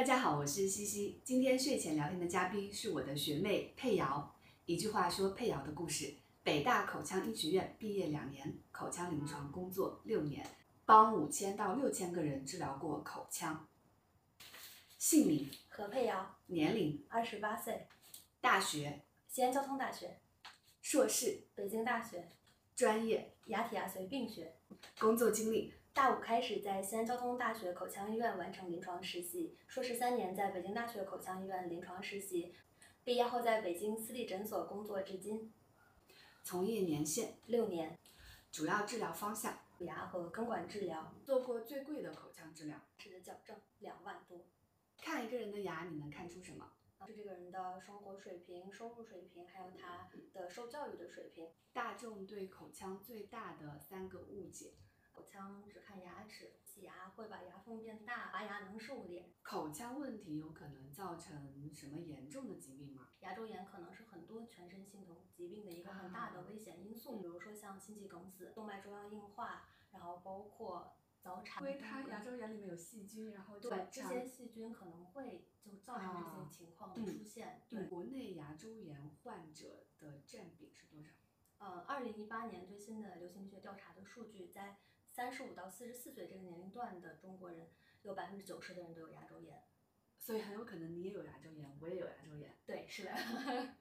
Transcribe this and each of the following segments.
大家好，我是西西。今天睡前聊天的嘉宾是我的学妹佩瑶。一句话说佩瑶的故事：北大口腔医学院毕业两年，口腔临床工作六年，帮五千到六千个人治疗过口腔。姓名：何佩瑶，年龄：二十八岁，大学：西安交通大学、硕士，北京大学，专业，牙体牙髓病学。工作经历：大五开始在西安交通大学口腔医院完成临床实习，硕士三年在北京大学口腔医院临床实习，毕业后在北京私立诊所工作至今从业年限，六年，主要治疗方向，牙和根管治疗，做过最贵的口腔治疗。齿的矫正两万多。看一个人的牙，你能看出什么？是这个人的生活水平、收入水平，还有他的受教育的水平。大众对口腔最大的三个误解。口腔只看牙齿，洗牙会把牙缝变大，拔牙能瘦脸。口腔问题有可能造成什么严重的疾病吗？牙周炎可能是很多全身性的疾病的一个很大的危险因素，比如说像心肌梗死、动脉粥样硬化，然后包括早产。因为它牙周炎里面有细菌，然后就对这些细菌可能会就造成这啊些情况的嗯出现。对国内牙周炎患者的占比是多少？呃，二零一八年最新的流行病学调查的数据，在三十五到四十四岁这个年龄段的中国人，有百分之九十的人都有牙周炎。所以很有可能你也有牙周炎，我也有牙周炎。对，是的。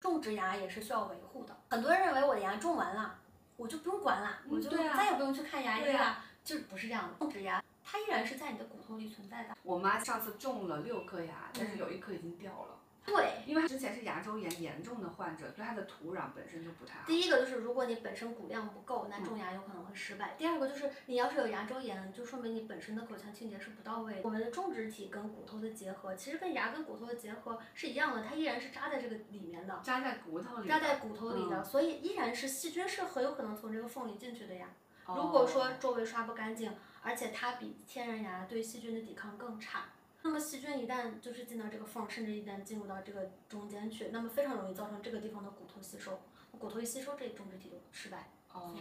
种植牙也是需要维护的。很多人认为我的牙种完了，我就不用管了，我就再也不用去看牙医了，就是不是这样的。种植牙它依然是在你的骨头里存在的。我妈上次种了六颗牙，但是嗯有一颗已经掉了，对，因为他之前是牙周炎严重的患者，所以她的土壤本身就不太好。第一个就是如果你本身骨量不够，那嗯种牙有可能会失败。第二个就是你要是有牙周炎，就说明你本身的口腔清洁是不到位的。我们的种植体跟骨头的结合，其实跟牙跟骨头的结合是一样的，它依然是扎在这个里面的。扎在骨头里，扎在骨头里的，嗯所以依然是细菌是很有可能从这个缝里进去的呀。哦如果说周围刷不干净，而且它比天然牙对细菌的抵抗更差，那么细菌一旦就是进到这个缝，甚至一旦进入到这个中间去，那么非常容易造成这个地方的骨头吸收，骨头一吸收，这种植体就失败。哦，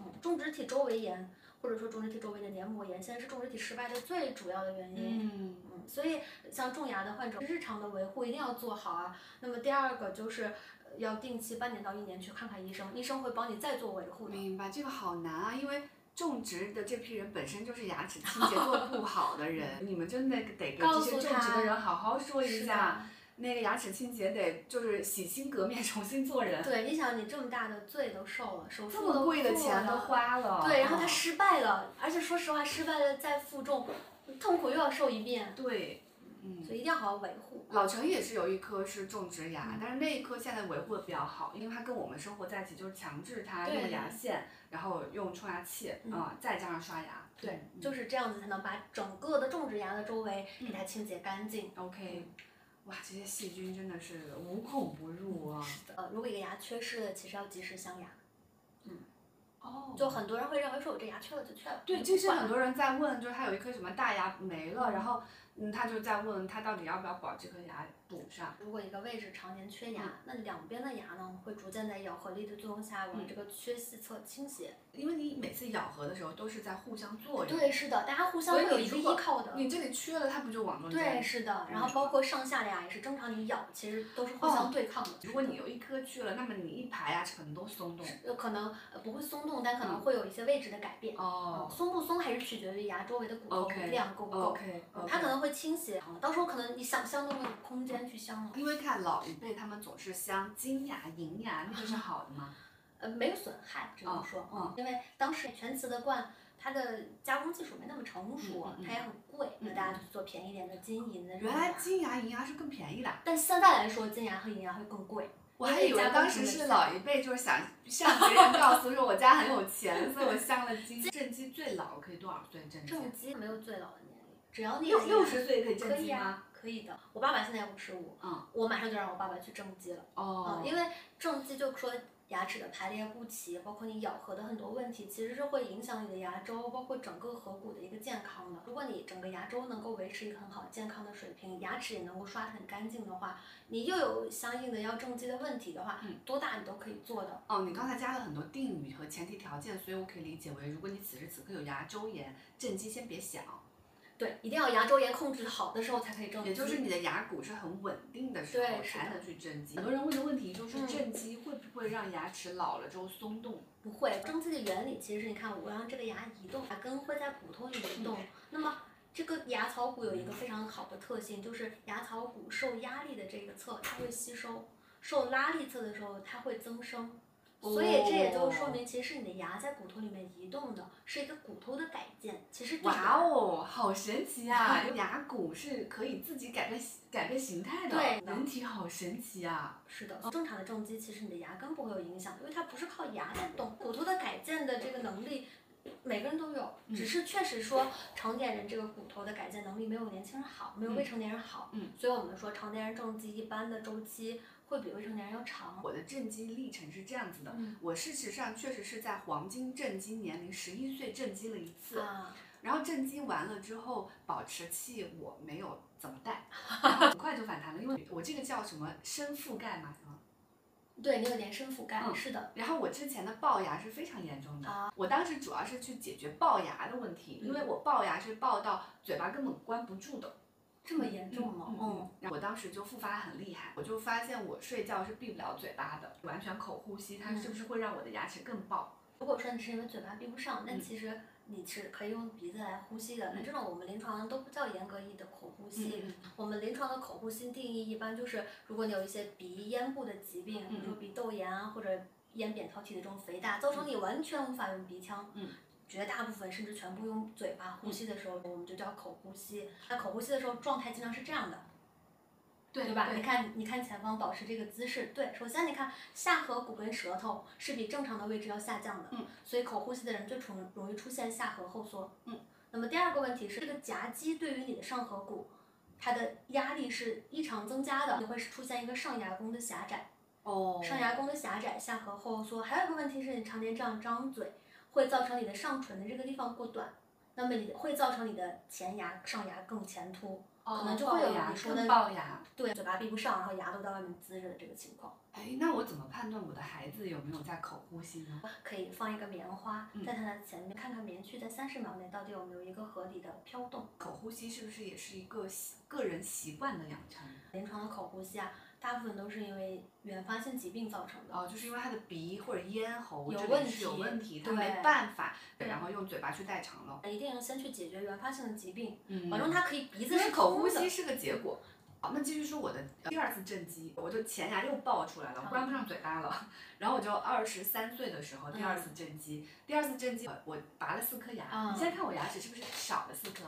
嗯，种植体周围炎或者说种植体周围的黏膜炎，现在是种植体失败的最主要的原因。嗯，嗯，所以像种牙的患者，日常的维护一定要做好啊。那么第二个就是呃要定期半年到一年去看看医生，医生会帮你再做维护的。明白，这个好难啊，因为种植的这批人本身就是牙齿清洁做不好的人，你们真的得跟这些种植的人好好说一下，那个牙齿清洁得就是洗心革面，重新做人，对，你想你这么大的罪都受了，手这么贵的钱都，花了，对，然后他嗯失败了，而且说实话，失败了再负重，痛苦又要受一遍，对，嗯。所以一定要好好维护。老陈也是有一颗是种植牙，嗯但是那一颗现在维护的比较好，因为它跟我们生活在一起，就是强制它用牙线，然后用冲牙器，嗯啊、再加上刷牙。对，嗯就是这样子才能把整个的种植牙的周围给它清洁干净。OK，哇，这些细菌真的是无孔不入啊。呃，如果一个牙缺失了，其实要及时镶牙。嗯哦就很多人会认为说我这牙缺了就缺了，对，你这是很多人在问，就是他有一颗什么大牙没了，然后嗯，他就在问他到底要不要保这颗牙补上。如果一个位置常年缺牙，嗯那两边的牙呢会逐渐在咬合力的作用下往嗯这个缺隙侧倾斜。因为你每次咬合的时候都是在互相作用。对，是的，大家互相所以会有一个依靠的。你这里缺了，它不就往中间？对，是的，然后包括上下的牙也是正常你咬，其实都是互相对抗的。如果你有一颗去了，那么你一排牙齿可能都松动。有可能呃不会松动，但可能会有一些位置的改变。哦松不松还是取决于牙周围的骨头 OK，量够不够。OK，嗯它可能会倾斜，到时候可能你想象中的空间去镶了。因为看老一辈他们总是镶金牙、银牙，那个是好的吗？呃，没有损害，只能哦说，嗯因为当时全瓷的冠，它的加工技术没那么成熟，嗯嗯嗯它也很贵，那嗯大家就做便宜一点的金银的原来。金牙、银牙是更便宜的。但现在来说，金牙和银牙会更贵。我还以为当时是老一辈就是想向别人告诉说我家很有钱，所以我镶了金。正畸最老可以多少岁？正畸？正畸没有最老的年龄，只要你六有六十岁可以正畸吗？，可以的。我爸爸现在五十五，嗯，我马上就让我爸爸去正畸了。哦嗯，，因为正畸就说牙齿的排列不齐，包括你咬合的很多问题，其实是会影响你的牙周，包括整个颌骨的一个健康的。如果你整个牙周能够维持一个很好健康的水平，牙齿也能够刷得很干净的话，你又有相应的要正畸的问题的话，嗯多大你都可以做的。哦，你刚才加了很多定语和前提条件，所以我可以理解为，如果你此时此刻有牙周炎，正畸先别想。对，一定要牙周炎控制好的时候才可以正畸。也就是你的牙骨是很稳定的时候对是的才能去正畸。很多人问的问题就是嗯正畸会不会让牙齿老了之后松动？不会，正畸的原理其实是你看，我让这个牙移动，牙根会在骨头里移动。那么这个牙槽骨有一个非常好的特性，就是牙槽骨受压力的这个侧它会吸收，受拉力侧的时候它会增生。所以这也就说明，其实是你的牙在骨头里面移动的，是一个骨头的改建。其实哇牙哦，好神奇啊！牙骨是可以自己改变改变形态的，对人体好神奇啊！是的，正常的正畸其实你的牙根不会有影响，因为它不是靠牙在动，骨头的改建的这个能力。每个人都有，嗯只是确实说成年人这个骨头的改建能力没有年轻人好，没有未成年人好。嗯所以我们说成年人正畸一般的周期会比未成年人要长。我的正畸历程是这样子的，嗯我事实上确实是在黄金正畸年龄十一岁正畸了一次，啊，然后正畸完了之后，保持器我没有怎么戴，然后很快就反弹了，因为我这个叫什么深覆盖嘛，什么。对你有点深覆盖，嗯是的，然后我之前的龅牙是非常严重的，啊我当时主要是去解决龅牙的问题，因为我龅牙是龅到嘴巴根本关不住的。这么严重吗？嗯嗯。然后我当时就复发很厉害，我就发现我睡觉是闭不了嘴巴的，完全口呼吸，它是不是会让我的牙齿更龅？如果说你是因为嘴巴闭不上，但嗯其实你是可以用鼻子来呼吸的。那这种我们临床上都不叫严格意义的口呼吸。嗯我们临床的口呼吸定义一般就是，如果你有一些鼻咽部的疾病，比如说鼻窦炎啊，或者咽扁桃体的这种肥大，造成你完全无法用鼻腔。嗯绝大部分甚至全部用嘴巴呼吸的时候，我们就叫口呼吸。那口呼吸的时候状态经常是这样的，对对吧？你看，你看前方保持这个姿势，对。首先，你看下颌骨跟舌头是比正常的位置要下降的，嗯，所以口呼吸的人最容容易出现下颌后缩，嗯。那么第二个问题是，这个夹肌对于你的上颌骨，它的压力是异常增加的，你会出现一个上牙弓的狭窄，哦上牙弓的狭窄，下颌后缩。还有一个问题是你常年这样张嘴，会造成你的上唇的这个地方过短，那么你会造成你的前牙上牙更前凸，可能就会有牙你说的龅牙。对，嘴巴闭不上，然后牙都在外面滋着的这个情况。哎，那我怎么判断我的孩子有没有在口呼吸呢？可以放一个棉花嗯在他的前面，看看棉絮在三十秒内到底有没有一个合理的飘动。口呼吸是不是也是一个习个人习惯的养成？临床的口呼吸啊，大部分都是因为原发性疾病造成的。哦，就是因为他的鼻或者咽喉有问题有问题，他没办法，然后用嘴巴去代偿了。一定要先去解决原发性的疾病，嗯保证他可以鼻子是口呼。吸是个结果。好，那继续说我的第二次正畸，我就前牙又爆出来了，嗯关不上嘴巴了。然后我就二十三岁的时候，第二次正畸，第二次正畸，我拔了四颗牙。嗯你现在看我牙齿是不是少了四颗？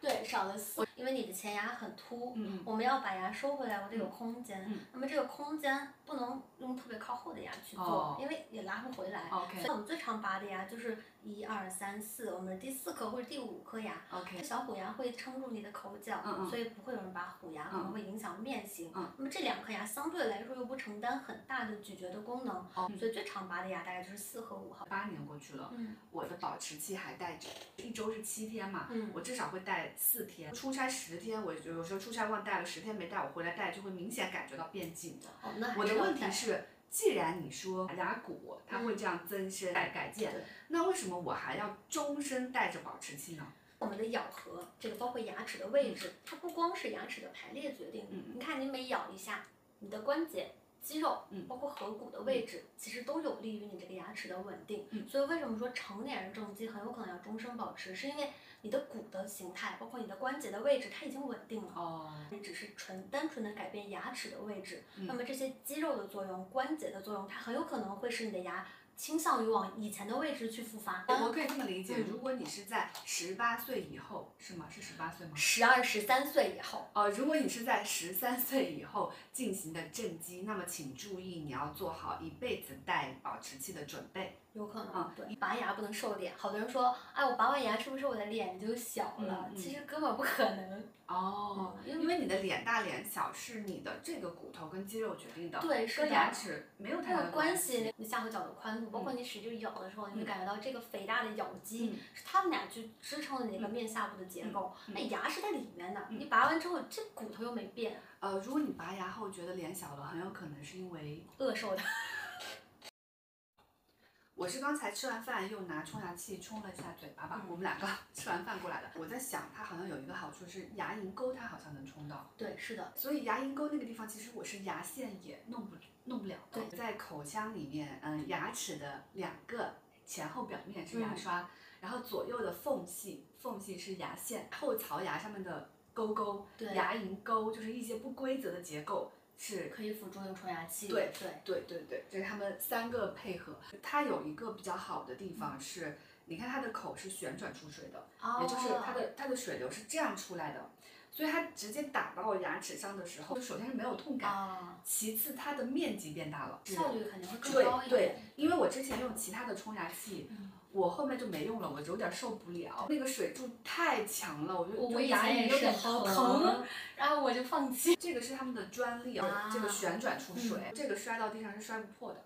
对，少了四，因为你的前牙很凸，我们要把牙收回来，我得有空间。嗯那么这个空间不能用特别靠后的牙去做，哦因为也拉不回来。OK 所以我们最常拔的牙就是一二三四，我们第四颗或者第五颗牙。OK，小虎牙会撑住你的口角，嗯嗯所以不会有人拔虎牙，可能会影响面型。嗯那么这两颗牙相对来说又不承担很大的咀嚼的功能，哦所以最常拔的牙大概就是四和五号。八年过去了，嗯我的保持期还带着，一周是七天嘛，嗯我至少会带四天。出差十天，我有时候出差忘带了，十天没带，我回来带就会明显感觉到变紧的。哦，那还我的问题是，既然你说牙骨它会这样增生改改建，那为什么我还要终身带着保持器呢？我们的咬合，这个包括牙齿的位置，它不光是牙齿的排列决定。嗯你看你每咬一下，你的关节、肌肉，嗯包括颌骨的位置，其实都有利于你这个牙齿的稳定。嗯所以为什么说成年人正畸很有可能要终身保持，是因为你的骨的形态，包括你的关节的位置，它已经稳定了。哦，你只是纯单纯的改变牙齿的位置，嗯那么这些肌肉的作用、关节的作用，它很有可能会使你的牙倾向于往以前的位置去复发。我可以这么理解，嗯如果你是在十八岁以后，是吗？是十八岁吗？十二、十三岁以后，呃，如果你是在十三岁以后进行的正畸，那么请注意，你要做好一辈子戴保持器的准备。有可能，嗯对，拔牙不能瘦脸。好多人说，哎，我拔完牙是不是我的脸就小了？嗯嗯其实根本不可能。哦，嗯因为你的脸大脸小是你的这个骨头跟肌肉决定的，对是跟牙齿没有太大关系。你下颌角的宽度，包括你使劲咬的时候，你会嗯感觉到这个肥大的咬肌、嗯是它们俩去支撑的那个面下部的结构。那牙是在里面的，嗯你拔完之后，这骨头又没变，呃，如果你拔牙后觉得脸小了，很有可能是因为饿瘦的。我是刚才吃完饭又拿冲牙器冲了一下嘴巴吧，嗯我们两个 吃完饭过来的。我在想，它好像有一个好处是牙龈沟，它好像能冲到，对，是的，所以牙龈沟那个地方，其实我是牙线也弄不弄不了的。对在口腔里面，嗯，牙齿的两个前后表面是牙刷，然后左右的缝隙缝隙是牙线，后槽牙上面的沟沟，对牙龈沟就是一些不规则的结构是可以辅助用冲牙器。对对，对对对，这是他们三个配合。它有一个比较好的地方是，你看它的口是旋转出水的，哦也就是它的它的水流是这样出来的，所以它直接打到牙齿上的时候，就首先是没有痛感，啊，其次它的面积变大了，效率肯定会更对对高一点。，因为我之前用其他的冲牙器，嗯我后面就没用了，我有点受不了，那个水柱太强了，我就牙龈有点好疼就放弃。这个是他们的专利，啊这个旋转出水，这个摔到地上是摔不破的。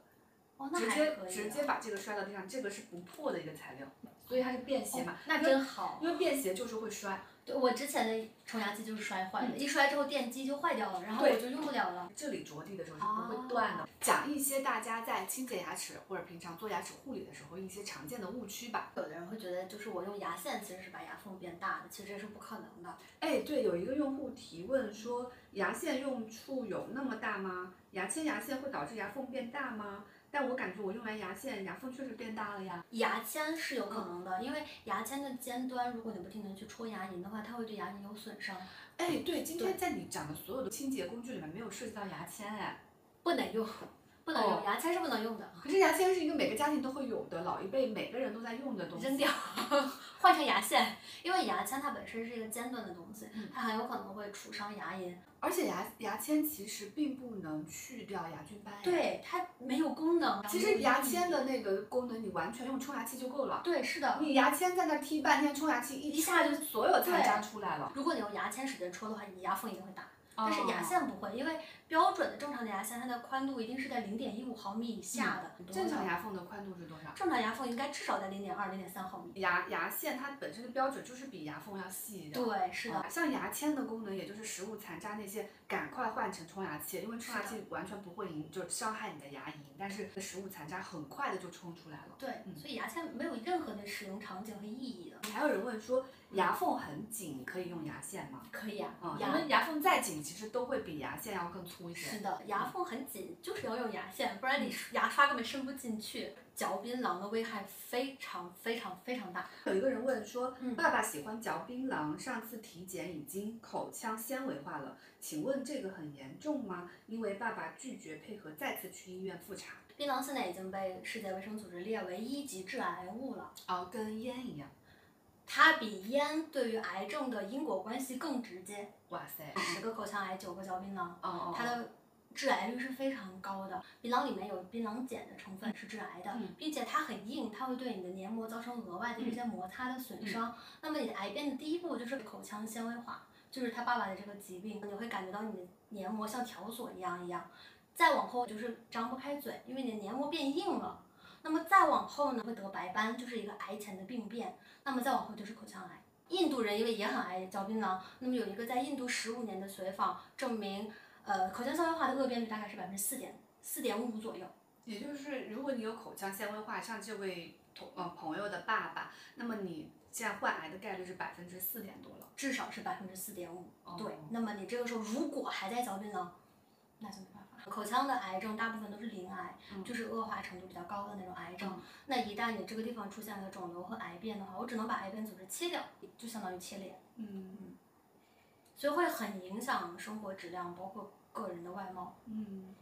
哦，那直接。直接把这个摔到地上，这个是不破的一个材料，所以它是便携嘛哦。那真好。因为便携就是会摔，对，我之前的冲牙器就是摔坏的，一摔之后电机就坏掉了，然后我就用不了了。这里着地的时候是不会断的。讲一些大家在清洁牙齿或者平常做牙齿护理的时候一些常见的误区吧。有的人会觉得，就是我用牙线其实是把牙缝变大的，其实这是不可能的。哎，对，有一个用户提问说，牙线用处有那么大吗？牙签牙线会导致牙缝变大吗？但我感觉我用完牙线，牙缝确实变大了呀。牙签是有可能的，因为牙签的尖端，如果你不停的去戳牙龈的话，它会对牙龈有损伤，哎，对，今天在你讲的所有的清洁工具里面没有涉及到牙签哎。不能用，不能用，哦牙签是不能用的，可是牙签是一个每个家庭都会有的，老一辈每个人都在用的东西。扔掉，换成牙线，因为牙签它本身是一个尖端的东西，嗯它很有可能会杵伤牙龈，而且牙牙签其实并不能去掉牙菌斑。，对，它没有功能。其实牙签的那个功能，你完全用冲牙器就够了。对，是的。你牙签在那踢半天，冲牙器一一下就所有残渣出来了。如果你用牙签使劲戳的话，你牙缝一定会大。但但是牙线不会，因为标准的正常的牙线，它的宽度一定是在零点一五毫米以下的。嗯正常牙缝的宽度是多少？正常牙缝应该至少在零点二、零点三毫米。牙牙线它本身的标准就是比牙缝要细一点。对，是的。啊像牙签的功能，也就是食物残渣那些，赶快换成冲牙器，因为冲牙器完全不会影，就伤害你的牙龈，但是食物残渣很快的就冲出来了。对，嗯所以牙签没有任何的使用场景和意义的。还有人问说，牙缝很紧，可以用牙线吗？可以啊，啊，因牙为牙缝再紧，其实都会比牙线要更粗一些。是的，牙缝很紧，就是要用牙线，不然你牙刷根本伸不进去。嚼槟榔的危害非常非常非常大。有一个人问说，嗯爸爸喜欢嚼槟榔，上次体检已经口腔纤维化了，请问这个很严重吗？因为爸爸拒绝配合，再次去医院复查。槟榔现在已经被世界卫生组织列为一级致癌物了，哦，跟烟一样。它比烟对于癌症的因果关系更直接。哇塞。十个口腔癌，九个嚼槟榔，哦哦。它的致癌率是非常高的。槟榔里面有槟榔碱的成分是致癌的，嗯并且它很硬，它会对你的黏膜造成额外的这些摩擦的损伤。那么你的癌变的第一步就是口腔纤维化，就是他爸爸的这个疾病，你会感觉到你的黏膜像条索一样一样。再往后就是张不开嘴，因为你的黏膜变硬了。那么再往后呢，会得白斑，就是一个癌前的病变。那么再往后就是口腔癌。印度人因为也很爱嚼槟榔，那么有一个在印度十五年的随访证明，呃，口腔纤维化的恶变率大概是百分之四点四点五左右。也就是，如果你有口腔纤维化，像这位同呃朋友的爸爸，那么你现在患癌的概率是百分之四点多了。至少是百分之四点五。哦对，那么你这个时候如果还在嚼槟榔，那就没办法。口腔的癌症大部分都是鳞癌，嗯就是恶化程度比较高的那种癌症。嗯那一旦你这个地方出现了肿瘤和癌变的话，我只能把癌变组织切掉，就相当于切脸，嗯所以会很影响生活质量，包括个人的外貌。嗯。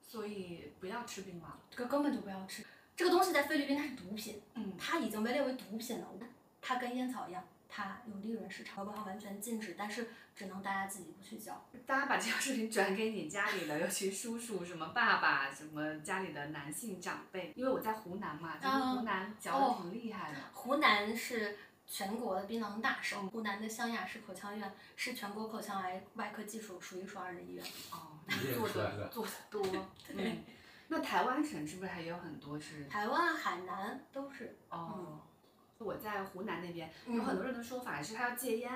所以不要吃槟榔。这个根本就不要吃。这个东西在菲律宾它是毒品，嗯它已经被列为毒品了。它跟烟草一样，它有利润市场，没有办法完全禁止，但是只能大家自己不去交。大家把这条视频转给你家里的，尤其叔叔、什么爸爸、什么家里的男性长辈，因为我在湖南嘛，湖南嚼的挺厉害的。湖南是全国的槟榔大省，湖南的湘雅市口腔医院是全国口腔癌外科技术数一数二的医院。哦，做的做的多。嗯。那台湾省是不是还有很多是？台湾、海南都是。哦。我在湖南那边嗯有很多人的说法是他要戒烟，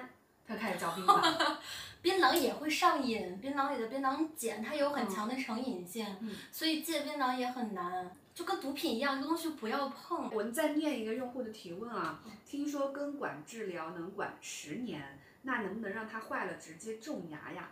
他开始嚼槟榔。槟榔也会上瘾，槟榔里的槟榔碱它有很强的成瘾性，嗯所以戒槟榔也很难。就跟毒品一样，这东西不要碰。我们再念一个用户的提问啊，听说根管治疗能管十年，那能不能让它坏了直接种牙呀？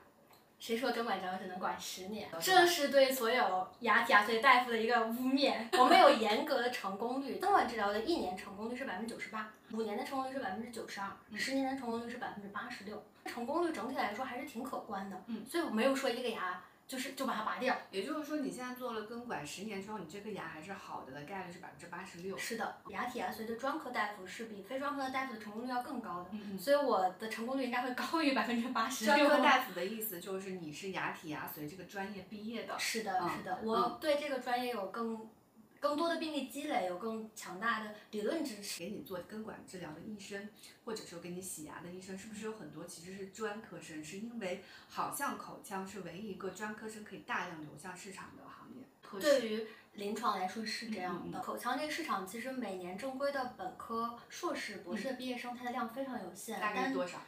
谁说根管治疗只能管十年？这是对所有牙体牙髓大夫的一个污蔑。我们有严格的成功率，根管治疗的一年成功率是百分之九十八，五年的成功率是百分之九十二，十年的成功率是百分之八十六。成功率整体来说还是挺可观的。嗯，所以我没有说一个牙。就是就把它拔掉，也就是说你现在做了根管十年之后，你这颗牙还是好的的概率是百分之八十六。是的，牙体牙髓的专科大夫是比非专科的大夫的成功率要更高的，嗯所以我的成功率应该会高于百分之八十六。专科大夫的意思就是你是牙体牙髓这个专业毕业的。是的，是的，我对这个专业有更。更多的病例积累，有更强大的理论支持。给你做根管治疗的医生，或者说给你洗牙的医生，是不是有很多其实是专科生？是因为好像口腔是唯一一个专科生可以大量流向市场的行业。对于临床来说是这样的。口腔这个市场其实每年正规的本科、硕士、博士的毕业生，它的量非常有限。大概多少？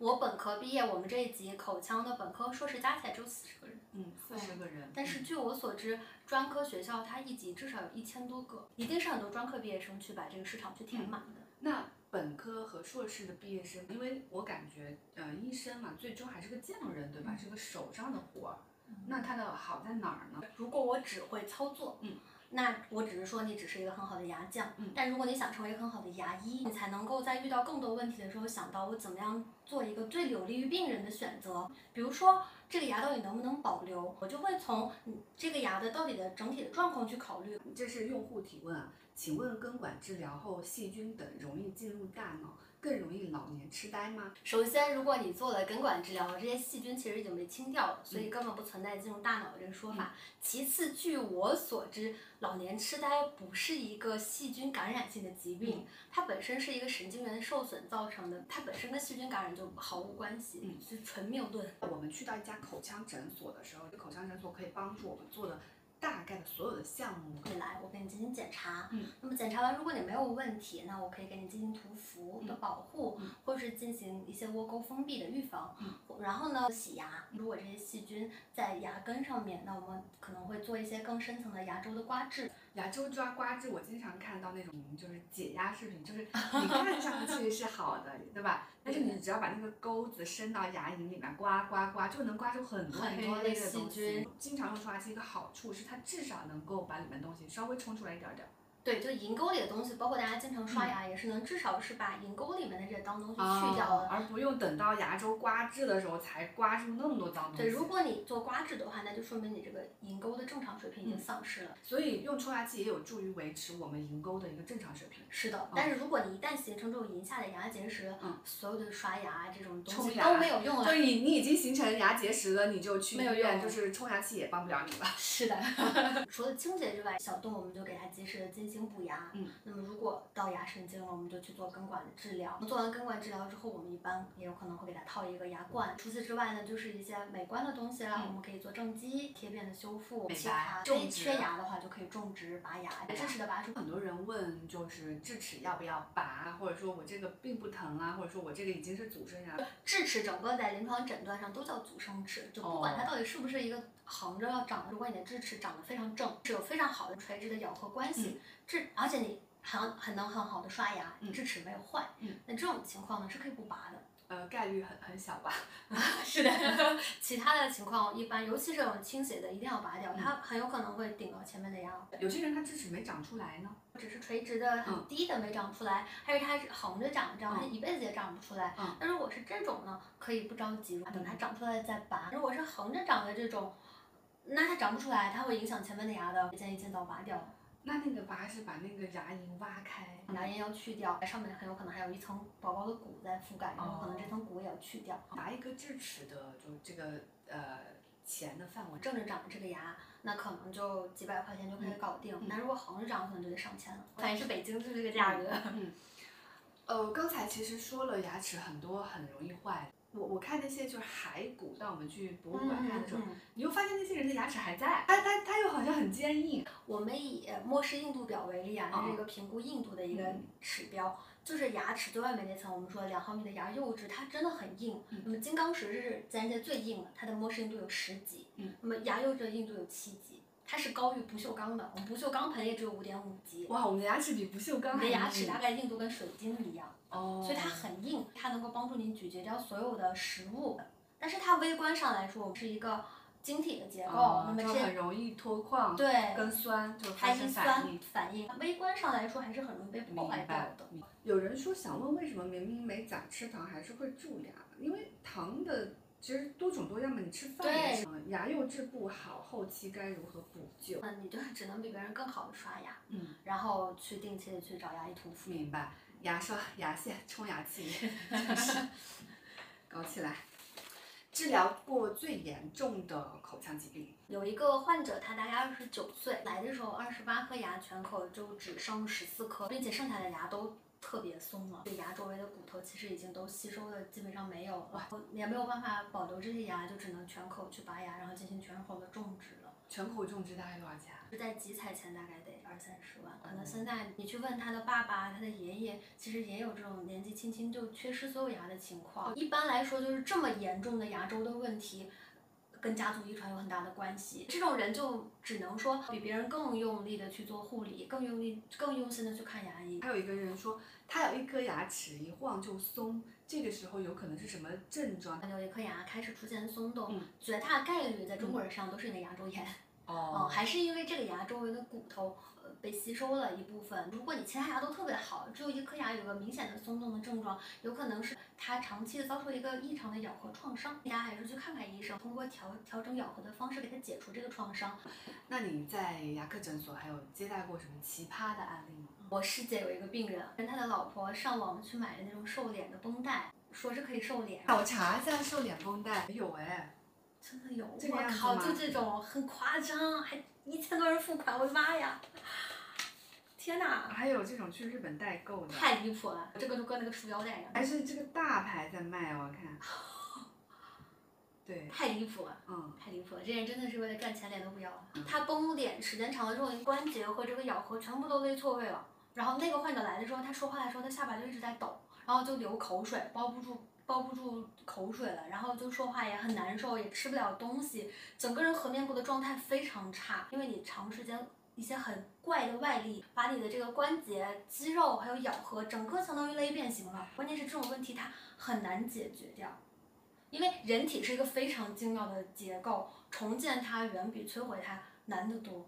我本科毕业，我们这一级口腔的本科、硕士加起来只有四十个人。嗯，四十个人。但是据我所知，专科学校它一级至少有一千多个，一定是很多专科毕业生去把这个市场去填满的。那本科和硕士的毕业生，因为我感觉，呃，医生嘛，最终还是个匠人，对吧？是个手上的活儿。那它的好在哪儿呢？如果我只会操作，嗯。那我只是说你只是一个很好的牙匠，嗯，但如果你想成为一个很好的牙医，你才能够在遇到更多问题的时候想到我怎么样做一个最有利于病人的选择。比如说这个牙到底能不能保留，我就会从这个牙的到底的整体的状况去考虑。这是用户提问啊，请问根管治疗后细菌等容易进入大脑？更容易老年痴呆吗？首先，如果你做了根管治疗，这些细菌其实已经被清掉了，所以根本不存在进入大脑的这个说法。其次，据我所知，老年痴呆不是一个细菌感染性的疾病，它本身是一个神经元受损造成的，它本身跟细菌感染就毫无关系，是纯谬论。我们去到一家口腔诊所的时候，口腔诊所可以帮助我们做的。大概的所有的项目，你来，我给你进行检查。嗯，那么检查完，如果你没有问题，那我可以给你进行涂氟的保护，或者是进行一些窝沟封闭的预防。嗯，然后呢，洗牙。如果这些细菌在牙根上面，那我们可能会做一些更深层的牙周的刮治。牙周抓刮治，我经常看到那种就是解压视频，就是你看上去是好的，对吧？但是你只要把那个钩子伸到牙龈里面刮刮刮，就能刮出很多很多的细菌。经常用刷牙器一个好处是它至少能够把里面东西稍微冲出来一点点。对，就龈沟里的东西，包括大家经常刷牙也是能，至少是把龈沟里面的这些脏东西去掉的，而不用等到牙周刮治的时候才刮出那么多脏东西。对，如果你做刮治的话，那就说明你这个龈沟的正常水平已经丧失了。所以用冲牙器也有助于维持我们龈沟的一个正常水平。是的，但是如果你一旦形成这种龈下的牙结石，嗯，所有的刷牙这种东西都没有用了。就你你已经形成牙结石了，你就去医院，就是冲牙器也帮不了你了。是的，除了清洁之外，小洞我们就给它及时的进行补牙。嗯。那么如果到牙神经了，我们就去做根管的治疗。做完根管治疗之后，我们一般也有可能会给它套一个牙冠。除此之外呢，就是一些美观的东西啦，我们可以做正畸、贴片的修复。美白。种植。缺牙的话，就可以种植、拔牙，智齿的拔除。很多人问，就是智齿要不要拔，或者说我这个并不疼啊，或者说我这个已经是阻生牙。智齿整个在临床诊断上都叫阻生齿，就不管它到底是不是一个横着要长的，如果你的智齿长得非常正，是有非常好的垂直的咬合关系，智而且你。很很能很好的刷牙，智齿没有坏，嗯那这种情况呢是可以不拔的，呃，概率很很小吧？是的，其他的情况一般，尤其是这种倾斜的，一定要拔掉，它很有可能会顶到前面的牙。有些人他智齿没长出来呢，只是垂直的很低的没长出来，还是它横着长，这样它一辈子也长不出来。那如果是这种呢，可以不着急，等它长出来再拔。如果是横着长的这种，那它长不出来，它会影响前面的牙的，建议尽早拔掉。那那个拔是把那个牙龈挖开，牙龈要去掉，上面很有可能还有一层薄薄的骨在覆盖，然后可能这层骨也要去掉。拔一个智齿的，就这个呃钱的范围，正着长的这个牙，那可能就几百块钱就可以搞定。那如果横着长，可能就得上千了。反正是北京就这个价格。嗯，呃，刚才其实说了牙齿很多很容易坏。我我看那些就是骸骨，当我们去博物馆看的时候，你又发现那些人的牙齿还在，他他他又好像很坚硬。我们以莫氏硬度表为例啊，它是一个评估硬度的一个指标，就是牙齿最外面那层，我们说两毫米的牙釉质，它真的很硬。那么金刚石是自然界最硬的，它的莫氏硬度有十级，那么牙釉质的硬度有七级。它是高于不锈钢的，我们不锈钢盆也只有五点五级。哇，我们的牙齿比不锈钢还硬你的牙齿大概硬度跟水晶一样，哦，所以它很硬，它能够帮助你咀嚼掉所有的食物。但是它微观上来说是一个晶体的结构，哦那么这就很容易脱矿，对跟酸就它发生酸反应。反应，微观上来说还是很容易被破坏掉的。。有人说想问为什么明明没咋吃糖还是会蛀牙？因为糖的其实多种多样嘛，你吃饭也是。嗯牙釉质不好，后期该如何补救？那你就只能比别人更好的刷牙，嗯，然后去定期的去找牙医涂氟。明白。牙刷、牙线、冲牙器，真 是搞起来。治疗过最严重的口腔疾病，有一个患者，他大概二十九岁，来的时候二十八颗牙全口就只剩十四颗，并且剩下的牙都特别松了，对牙周围的骨头其实已经都吸收的基本上没有了，也没有办法保留这些牙，就只能全口去拔牙，然后进行全口的种植了。全口种植大概多少钱？是在集采前大概得二三十万，可能现在你去问他的爸爸、他的爷爷，其实也有这种年纪轻轻就缺失所有牙的情况。一般来说，就是这么严重的牙周的问题。跟家族遗传有很大的关系，这种人就只能说比别人更用力的去做护理，更用力、更用心的去看牙医。还有一个人说，他有一颗牙齿一晃就松，这个时候有可能是什么症状？他有一颗牙开始出现松动，嗯绝大概率在中国人身上都是你的牙周炎。嗯，哦，还是因为这个牙周围的骨头呃被吸收了一部分。如果你其他牙都特别好，只有一颗牙有个明显的松动的症状，有可能是它长期的遭受一个异常的咬合创伤。大家还是去看看医生，通过调调整咬合的方式给它解除这个创伤。那你在牙科诊所还有接待过什么奇葩的案例吗？我师姐有一个病人，跟他的老婆上网去买了那种瘦脸的绷带，说是可以瘦脸。我查一下瘦脸绷带，有哎，真的有，我靠，就这种很夸张，还一千多人付款，我的妈呀！天哪，还有这种去日本代购的，太离谱了，这个就跟那个束腰带一样，还是这个大牌在卖，我看。对，太离谱了。嗯，太离谱了，这人真的是为了赚钱脸都不要了。他绷脸时间长了之后，关节和这个咬合全部都勒错位了。然后那个患者来的时候，他说话的时候，他下巴就一直在抖，然后就流口水，包不住包不住口水了，然后就说话也很难受，也吃不了东西，整个人颌面部的状态非常差，因为你长时间。一些很怪的外力，把你的这个关节、肌肉还有咬合，整个相当于勒变形了。关键是这种问题它很难解决掉。因为人体是一个非常精妙的结构，重建它远比摧毁它难得多。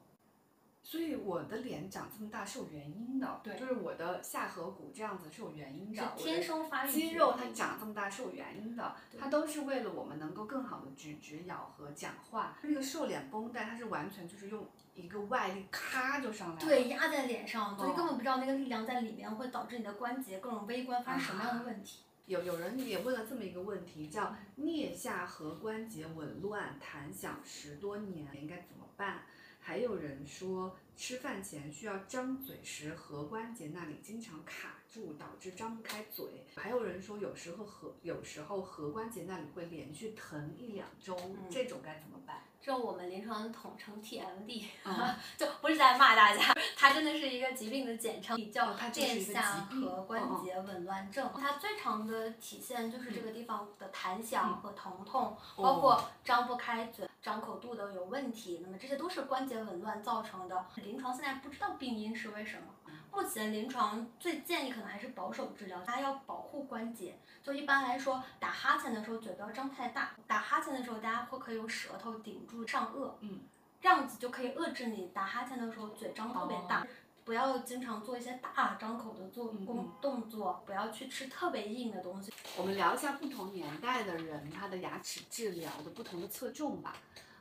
所以我的脸长这么大是有原因的，对就是我的下颌骨这样子是有原因的，天生发育肌肉它长这么大是有原因的，它都是为了我们能够更好的咀嚼、咬合、讲话。那个瘦脸绷带它是完全就是用一个外力咔就上来了，对，压在脸上，所以哦根本不知道那个力量在里面会导致你的关节各种微观发生什么样的问题。有有人也问了这么一个问题，叫颞下颌关节紊乱、弹响十多年，应该怎么办？还有人说吃饭前需要张嘴时，颌关节那里经常卡住，导致张不开嘴。还有人说有时候颌有时候颌关节那里会连续疼一两周，这种该怎么办？这我们临床统称 TMD，、嗯 就不是在骂大家，它真的是一个疾病的简称，叫哦它就是颞下颌关节紊乱症。它最常的体现就是这个地方的弹响和疼痛，哦包括张不开嘴、张口度的有问题。那么这些都是关节紊乱造成的。临床现在不知道病因是为什么。目前临床最建议可能还是保守治疗，大家要保护关节。就一般来说，打哈欠的时候嘴不要张太大，打哈欠的时候大家会可以用舌头顶住上颚，嗯，这样子就可以遏制你打哈欠的时候嘴张特别大。哦不要经常做一些大张口的做嗯工嗯动作，不要去吃特别硬的东西。我们聊一下不同年代的人他的牙齿治疗的不同的侧重吧。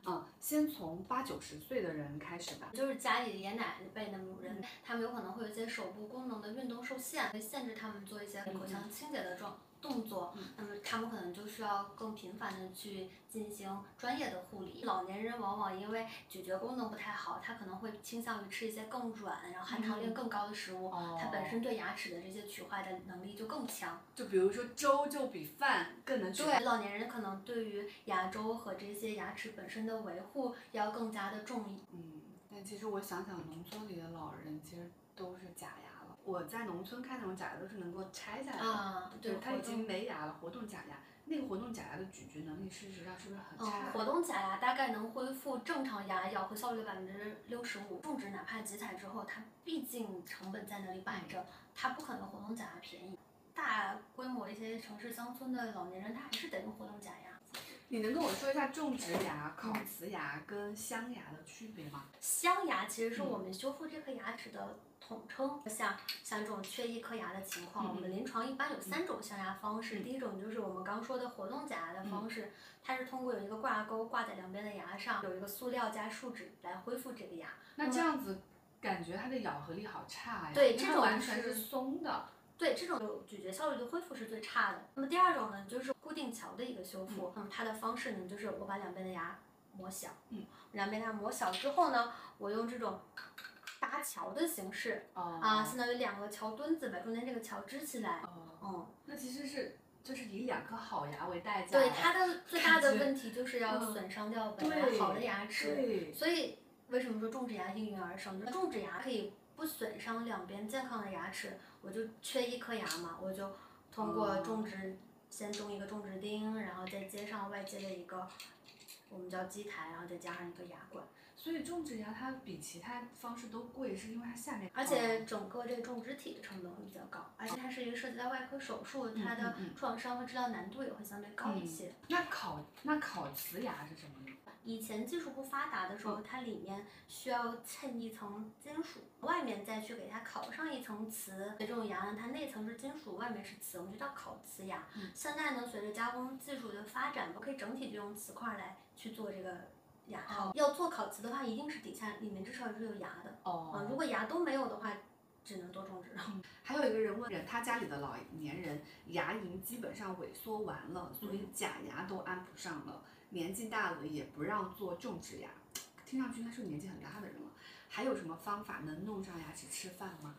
嗯，先从八九十岁的人开始吧。就是家里爷爷奶奶辈的人，他们有可能会有一些手部功能的运动受限，会限制他们做一些口腔清洁的状动作。那么他们可能就需要更频繁的去进行专业的护理。老年人往往因为咀嚼功能不太好，他可能会倾向于吃一些更软，然后含糖量更高的食物，哦它本身对牙齿的这些龋坏的能力就更强。就比如说粥就比饭更能取对，老年人可能对于牙周和这些牙齿本身的维护要更加的重。嗯，但其实我想想，农村里的老人其实都是假牙了。我在农村看那种假牙都是能够拆下来的，啊，对，它已经没牙了，活动假牙。那个活动假牙的咀嚼能力，事实上是不是很差？嗯，活动假牙大概能恢复正常牙咬合效率的百分之六十五。种植哪怕集采之后，它毕竟成本在那里摆着，它不可能活动假牙便宜。大规模一些城市乡村的老年人，他还是得用活动假牙。你能跟我说一下种植牙、烤瓷牙跟镶牙的区别吗？镶牙其实是我们修复这颗牙齿的统称。像像这种缺一颗牙的情况，我们临床一般有三种镶牙方式。第一种就是我们刚说的活动假牙的方式，它是通过有一个挂钩挂在两边的牙上，有一个塑料加树脂来恢复这个牙。那这样子感觉它的咬合力好差呀。对，这种完全是松的。对，这种咀嚼效率的恢复是最差的。那么第二种呢，就是固定桥的一个修复。嗯，它的方式呢，就是我把两边的牙磨小，嗯，两边牙磨小之后呢，我用这种搭桥的形式，哦，啊，相当于两个桥墩子把中间这个桥支起来。哦，嗯，那其实是就是以两颗好牙为代价。对，它的最大的问题就是要损伤掉本来好的牙齿。对。所以为什么说种植牙应运而生？就种植牙可以不损伤两边健康的牙齿。我就缺一颗牙嘛，我就通过种植，先种一个种植钉，然后再接上外接的一个，我们叫基台，然后再加上一个牙冠。所以种植牙它比其他方式都贵，是因为它下面。而且整个这个种植体的成本会比较高，而且它是一个涉及到外科手术，它的创伤和治疗难度也会相对高一些。那烤那烤瓷牙是什么呢？以前技术不发达的时候，它里面需要衬一层金属，外面再去给它烤上一层瓷。这种牙呢，它内层是金属，外面是瓷，我们就叫烤瓷牙。现在呢，随着加工技术的发展，我可以整体就用瓷块来去做这个牙套。要做烤瓷的话，一定是底下里面至少是有牙的。哦。啊，如果牙都没有的话，只能多种植。还有一个人问人，他家里的老年人牙龈基本上萎缩完了，所以假牙都安不上了。年纪大了也不让做种植牙，听上去他是年纪很大的人了。还有什么方法能弄上牙齿吃饭吗？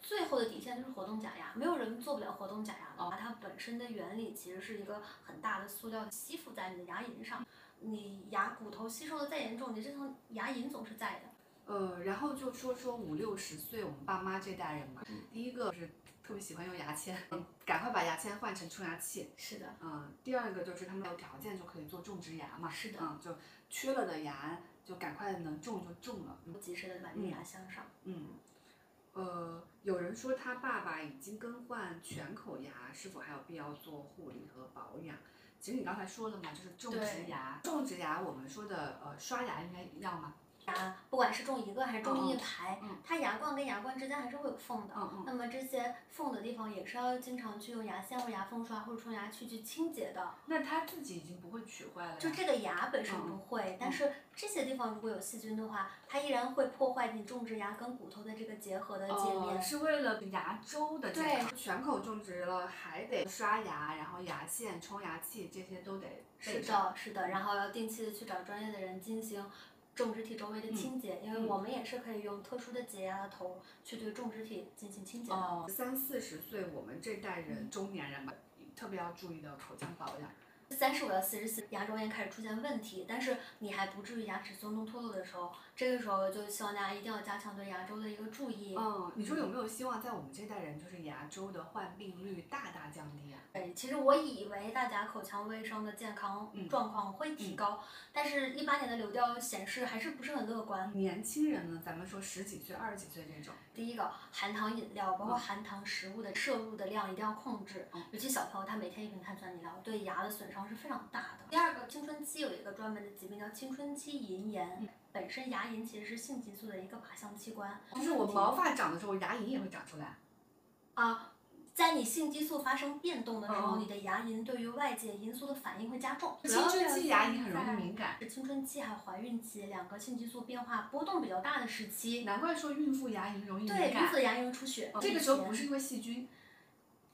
最后的底线就是活动假牙，没有人做不了活动假牙的。它本身的原理其实是一个很大的塑料吸附在你的牙龈上，你牙骨头吸收的再严重，你这层牙龈总是在的。呃，然后就说说五六十岁我们爸妈这代人嘛，第一个是。特别喜欢用牙签，赶快把牙签换成冲牙器。是的，嗯，第二个就是他们有条件就可以做种植牙嘛。是的，嗯，就缺了的牙就赶快能种就种了，及时的把那牙镶上。嗯，呃，有人说他爸爸已经更换全口牙，是否还有必要做护理和保养？其实你刚才说了嘛，就是种植牙，种植牙我们说的呃刷牙应该一样吗？牙不管是种一个还是种一排，它牙冠跟牙冠之间还是会有缝的。那么这些缝的地方也是要经常去用牙线或牙缝刷或者冲牙器去清洁的。那它自己已经不会龋坏了。就这个牙本身不会，但是这些地方如果有细菌的话，它依然会破坏你种植牙跟骨头的这个结合的界面。是为了牙周的健康。全口种植了还得刷牙，然后牙线、冲牙器这些都得。是的，是的，然后要定期的去找专业的人进行。种植体周围的清洁，因为我们也是可以用特殊的洁牙头去对种植体进行清洁的。哦，三四十岁我们这代人中年人吧，特别要注意的口腔保养。三十五到四十四，牙周炎开始出现问题，但是你还不至于牙齿松动脱落的时候，这个时候就希望大家一定要加强对牙周的一个注意。嗯，你说有没有希望在我们这代人，就是牙周的患病率大大降低啊？对，其实我以为大家口腔卫生的健康状况会提高，但是一八年的流调显示还是不是很乐观。年轻人呢，咱们说十几岁、二十几岁这种，第一个含糖饮料，包括含糖食物的摄入的量一定要控制，尤其小朋友他每天一瓶碳酸饮料，对牙的损伤。是非常大的。第二个，青春期有一个专门的疾病叫青春期龈炎，本身牙龈其实是性激素的一个靶向器官。就是我毛发长的时候，牙龈也会长出来。啊，在你性激素发生变动的时候，你的牙龈对于外界因素的反应会加重。青春期牙龈很容易敏感。是青春期还有怀孕期两个性激素变化波动比较大的时期。难怪说孕妇牙龈容易敏感。对，孕妇牙龈出血。这个时候不是因为细菌。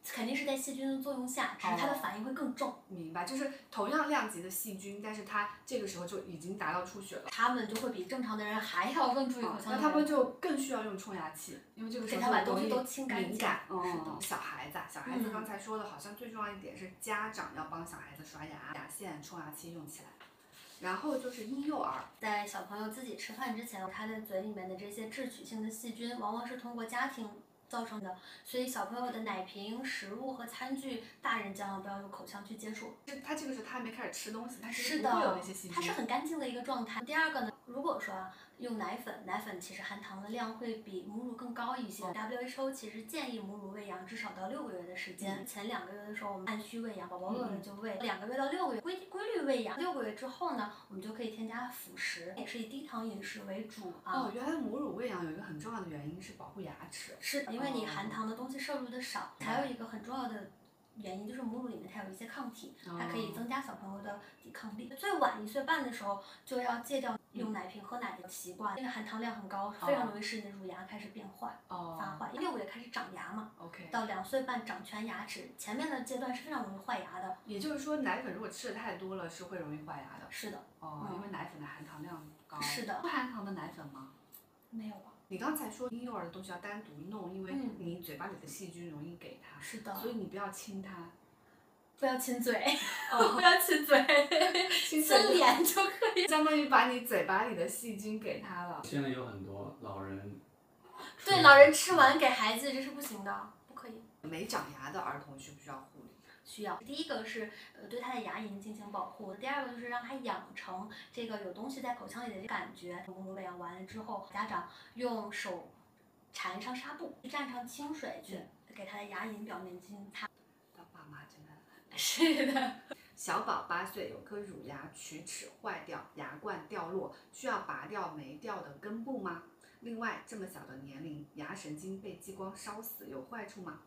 肯定是在细菌的作用下，只是它的反应会更重。明白，就是同样量级的细菌，但是它这个时候就已经达到出血了。他们就会比正常的人还要更注意口腔。那他们就更需要用冲牙器，因为这个时候容易敏感。嗯，小孩子，小孩子刚才说的好像最重要一点是家长要帮小孩子刷牙，牙线、冲牙器用起来。然后就是婴幼儿，在小朋友自己吃饭之前，他的嘴里面的这些智取性的细菌，往往是通过家庭。造成的。所以小朋友的奶瓶、食物和餐具，大人千万不要用口腔去接触。这他这个时候他还没开始吃东西，他是不会有那的些细菌。，它是很干净的一个状态。第二个呢，如果说啊用奶粉，奶粉其实含糖的量会比母乳更高一些。WHO 其实建议母乳喂养至少到六个月的时间。前两个月的时候我们按需喂养，宝宝饿了就喂。两个月到六个月规规律喂养，六个月之后呢，我们就可以添加辅食，也是以低糖饮食为主啊。哦，原来母乳喂养有一个很重要的原因是保护牙齿。是因为你哦含糖的东西摄入的少，还有一个很重要的原因就是母乳里面它有一些抗体，它可以增加小朋友的抵抗力。最晚一岁半的时候就要戒掉用奶瓶喝奶的习惯，因为含糖量很高，非常容易使你的乳牙开始变坏、发哦坏。六个月开始长牙嘛，，OK。到两岁半长全牙齿，前面的阶段是非常容易坏牙的。也就是说，奶粉如果吃的太多了，是会容易坏牙的。是的，哦，嗯因为奶粉的含糖量高。是的不含糖的奶粉吗？没有吧？你刚才说婴幼儿的东西要单独弄，因为嗯你嘴巴里的细菌容易给他，是的，所以你不要亲他。不要亲嘴，哦不要亲嘴，亲亲脸就可以。相当于把你嘴巴里的细菌给他了。现在有很多老人，对，老人吃完给孩子这是不行的，不可以。没长牙的儿童需不需要？需要。第一个是呃对他的牙龈进行保护，第二个就是让他养成这个有东西在口腔里的感觉。母乳喂养完了之后，家长用手缠上纱布，蘸上清水去给他的牙龈表面进行擦。当爸妈真的。是的，小宝八岁，有颗乳牙龋齿坏掉，牙冠掉落，需要拔掉没掉的根部吗？另外，这么小的年龄，牙神经被激光烧死有坏处吗？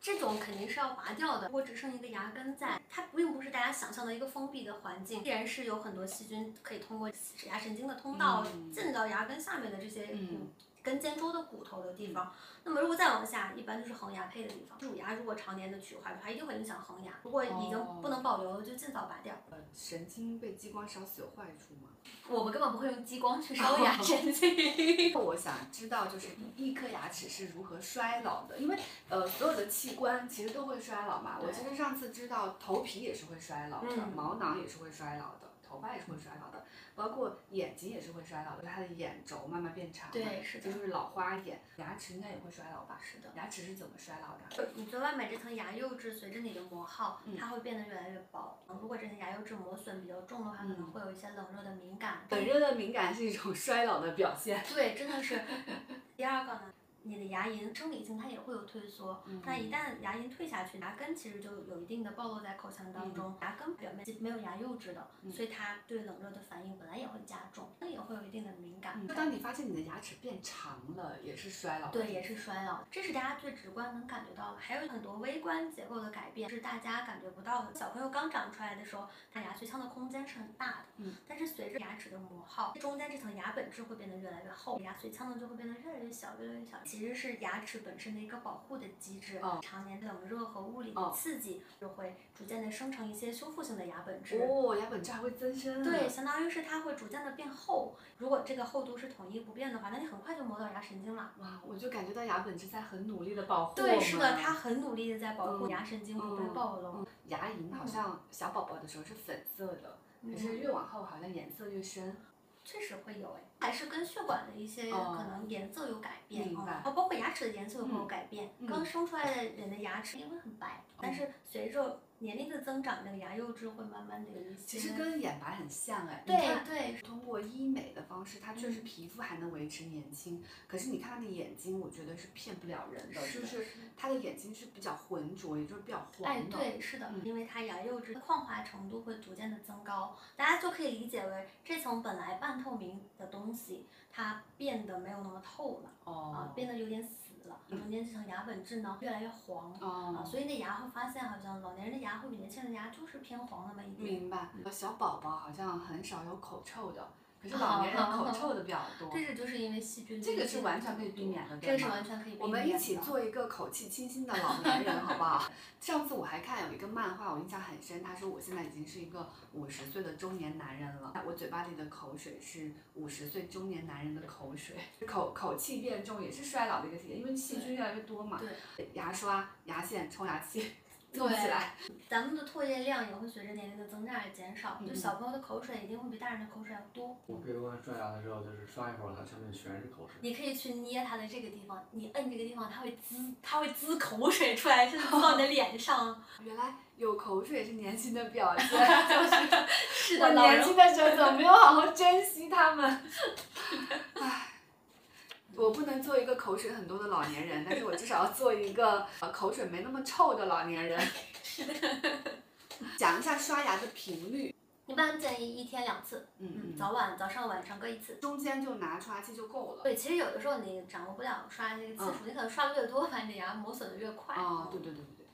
这种肯定是要拔掉的。如果只剩一个牙根在，它并不是大家想象的一个封闭的环境，必然是有很多细菌可以通过牙神经的通道嗯进到牙根下面的这些嗯嗯根尖周的骨头的地方。那么如果再往下，一般就是恒牙配的地方。乳牙如果常年的龋坏的话，一定会影响恒牙。如果已经不能保留了，就尽早拔掉。呃，神经被激光烧死有坏处吗？我们根本不会用激光去烧牙 神经。我想知道，就是一颗牙齿是如何衰老的，因为呃，所有的器官其实都会衰老嘛。我其实上次知道头皮也是会衰老的，嗯毛囊也是会衰老的，头发也是会衰老的，包括眼睛也是会衰老的，它的眼轴慢慢变长，对是的就是老花眼。牙齿应该也会衰老吧？是的。牙齿是怎么衰老的？你最外面这层牙釉质随着你的磨耗嗯，它会变得越来越薄。如果这层牙釉质磨损比较重的话，可能嗯会有一些冷热的敏感。冷热的敏感是一种 衰老的表现。对，真的是。第二个呢，你的牙龈生理性它也会有退缩，嗯那一旦牙龈退下去，牙根其实就有一定的暴露在口腔当中，牙根表面没有牙釉质的，嗯所以它对冷热的反应本来也会加重，那也会有一定的敏感。就当你发现你的牙齿变长了，也是衰老。对，也是衰老，这是大家最直观能感觉到的。还有很多微观结构的改变是大家感觉不到的。小朋友刚长出来的时候，他牙髓腔的空间是很大的，嗯，但是随着牙齿的磨耗，中间这层牙本质会变得越来越厚，牙髓腔呢就会变得越来越小，越来越小。其实是牙齿本身的一个保护的机制，哦常年冷热和物理的哦刺激，就会逐渐的生成一些修复性的牙本质。哦，牙本质还会增生。对，，相当于是它会逐渐的变厚。如果这个厚度是统一不变的话，那你很快就磨到牙神经了。哇，我就感觉到牙本质在很努力的保护对，是的，它很努力的在保护嗯牙神经不被嗯暴露。牙龈好像小宝宝的时候是粉色的，可是嗯越往后好像颜色越深。确实会有哎，还是跟血管的一些哦可能颜色有改变明白啊，哦，包括牙齿的颜色有没有嗯改变。嗯刚生出来的人的牙齿因为很白，但是随着年龄的增长，那个牙釉质会慢慢的有一些。其实跟眼白很像哎，你对看对通过医美的方式，它确实嗯皮肤还能维持年轻，可是你看他的眼睛，我觉得是骗不了人的，就是是的他的眼睛是比较浑浊，也就是比较黄哎，的。对，是的，嗯因为它牙釉质的矿化程度会逐渐的增高，大家就可以理解为这层本来半透明的东西，它变得没有那么透了。啊哦，，变得有点死了，嗯中间这层牙本质呢越来越黄。啊，哦，所以那牙会发现，好像老年人的牙会比年轻人的牙就是偏黄那么一点。明白。小宝宝好像很少有口臭的，可是老年人口臭的比较多。这个就是因为细菌。这个是完全可以避免的，这个是完全可以避免的。我们一起做一个口气清新的老年人，好不好？上次我还看有一个漫画，我印象很深。他说我现在已经是一个五十岁的中年男人了，我嘴巴里的口水是五十岁中年男人的口水，口口气变重也是衰老的一个体现，因为细菌越来越多嘛。对，牙刷、牙线、冲牙器，动起来。咱们的唾液量也会随着年龄的增长而减少，就嗯小朋友的口水一定会比大人的口水要多。我给我刷牙的时候，就是刷一会儿，它上面全是口水。你可以去捏它的这个地方，你摁这个地方，它会滋，它会滋口水出来，甚至滋到你的脸上。原来有口水是年轻的表现，是我的，老年轻的时候怎么没有好好珍惜它们？唉，我不能做一个口水很多的老年人，但是我至少要做一个呃口水没那么臭的老年人。讲一下刷牙的频率，一般建议一天两次，嗯嗯，早晚早上晚上各一次。中间就拿刷牙器就够了。对，其实有的时候你掌握不了刷这个次数，你可能刷的越多，把你的牙磨损的越快。哦，对对对对对。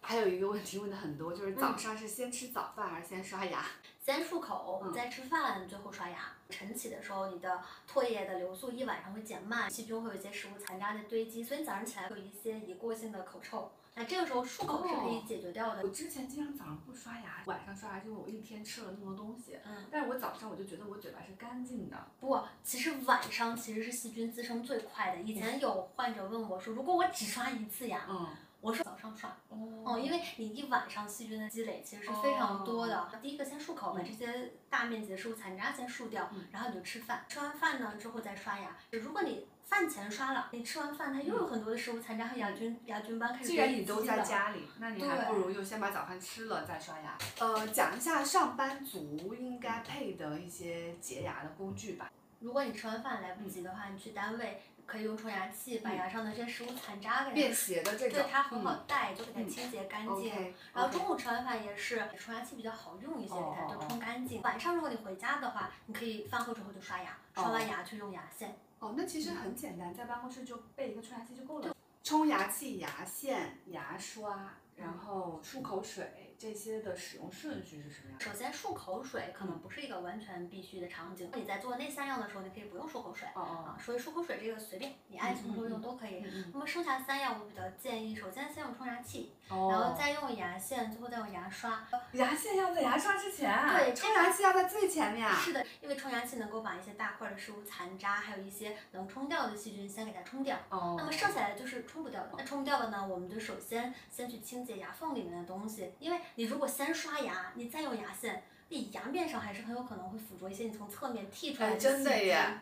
还有一个问题问的很多，就是早上是先吃早饭还是先刷牙？先漱口，嗯再吃饭，最后刷牙。晨起的时候，你的唾液的流速一晚上会减慢，细菌会有一些食物残渣的堆积，所以你早上起来会有一些一过性的口臭。那这个时候漱口是可以解决掉的。我之前经常早上不刷牙，晚上刷牙，是因为我一天吃了那么多东西。嗯，但是我早上我就觉得我嘴巴是干净的。不，其实晚上其实是细菌滋生最快的。以前有患者问我说，如果我只刷一次牙，嗯，我是早上刷。哦哦，因为你一晚上细菌的积累其实是非常多的。第一个先漱口，把这些大面积的食物残渣先漱掉，嗯然后你就吃饭。吃完饭呢之后再刷牙。如果你饭前刷了，你吃完饭它又有很多的食物残渣和牙菌、牙菌斑开始既然你都在家里，那你还不如就先把早饭吃了再刷牙。呃，讲一下上班族应该配的一些洁牙的工具吧。如果你吃完饭来不及的话，你去单位可以用冲牙器把嗯牙上的这些食物残渣给它便携的这种，对它很好嗯带，就给它清洁干净。然后中午吃完饭也是冲牙器比较好用一些，哦给它就哦哦冲干净。晚上如果你回家的话，你可以饭后之后就刷牙，刷完牙去用牙线。哦，那其实很简单，在办公室就备一个冲牙器就够了。冲牙器、牙线、牙刷，然后漱口水这些的使用顺序是什么样？首先漱口水可能不是一个完全必须的场景，你在做那三样的时候，你可以不用漱口水。哦哦啊，所以漱口水这个随便你爱什么时候用都可以。那么剩下三样，我比较建议，首先先用冲牙器，哦然后再用牙线，最后再用牙刷。牙线要在牙刷之前啊，对冲牙器要在最前面啊。是的，因为冲牙器能够把一些大块的食物残渣，还有一些能冲掉的细菌先给它冲掉。哦。那么剩下来就是冲不掉的。那冲不掉的呢，我们就首先先去清洁牙缝里面的东西，因为你如果先刷牙，你再用牙线，你牙面上还是很有可能会附着一些你从侧面剔出来的哎，的真的耶。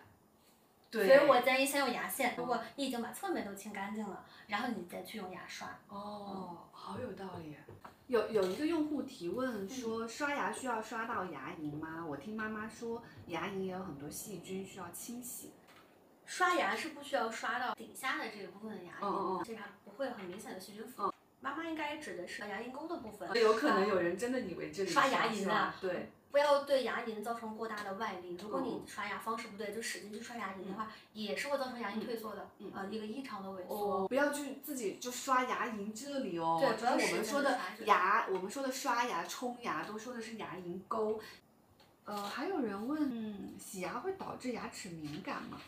对。所以我建议先用牙线。如果你已经把侧面都清干净了，然后你再去用牙刷。哦，好有道理。有有一个用户提问说，刷牙需要刷到牙龈吗？我听妈妈说，牙龈也有很多细菌需要清洗。刷牙是不需要刷到顶下的这一部分的牙龈，这它不会有很明显的细菌附。妈妈应该指的是牙龈沟的部分。有可能有人真的以为这里刷牙龈啊对，不要对牙龈造成过大的外力。如果你嗯刷牙方式不对，就使劲去刷牙龈的话，也是会造成牙龈退缩的，嗯呃，一个异常的萎缩。哦，不要去自己就刷牙龈这里哦，对就是我不要使劲们说的牙，我们说的刷牙、冲牙都说的是牙龈沟。呃，还有人问，嗯，洗牙会导致牙齿敏感吗？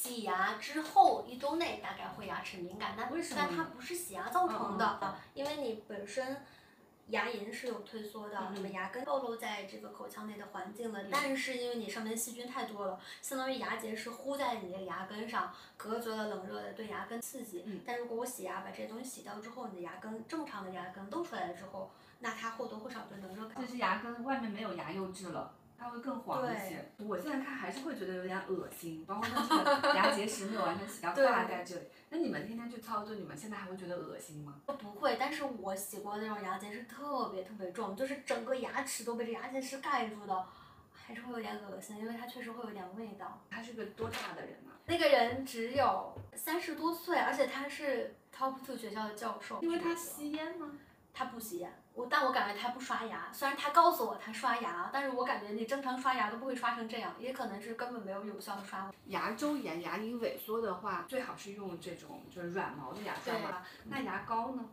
洗牙之后一周内大概会牙齿敏感，但为什么但它不是洗牙造成的，因为你本身。牙龈是有退缩的，那么牙根暴露在这个口腔内的环境的，嗯但是因为你上面细菌太多了，相当于牙结石糊在你的牙根上，隔绝了冷热的对牙根刺激。嗯但如果我洗牙把这些东西洗掉之后，你的牙根正常的牙根露出来了之后，那它或多或少对冷热感就是牙根外面没有牙釉质了，它会更黄一些。我现在看还是会觉得有点恶心，包括它这个 牙结石没有完全洗掉，对挂在这里。那你们天天去操作，你们现在还会觉得恶心吗？不会，但是我洗过的那种牙结石特别特别重，就是整个牙齿都被这牙结石盖住的，还是会有点恶心，因为它确实会有点味道。他是个多大的人啊？那个人只有三十多岁，而且他是 top two 学校的教授。因为他吸烟吗？他不吸烟，我但我感觉他不刷牙。虽然他告诉我他刷牙，但是我感觉你正常刷牙都不会刷成这样，也可能是根本没有有效的刷过。牙周炎、牙龈萎缩的话，最好是用这种就是软毛的牙刷对嘛。那牙膏呢？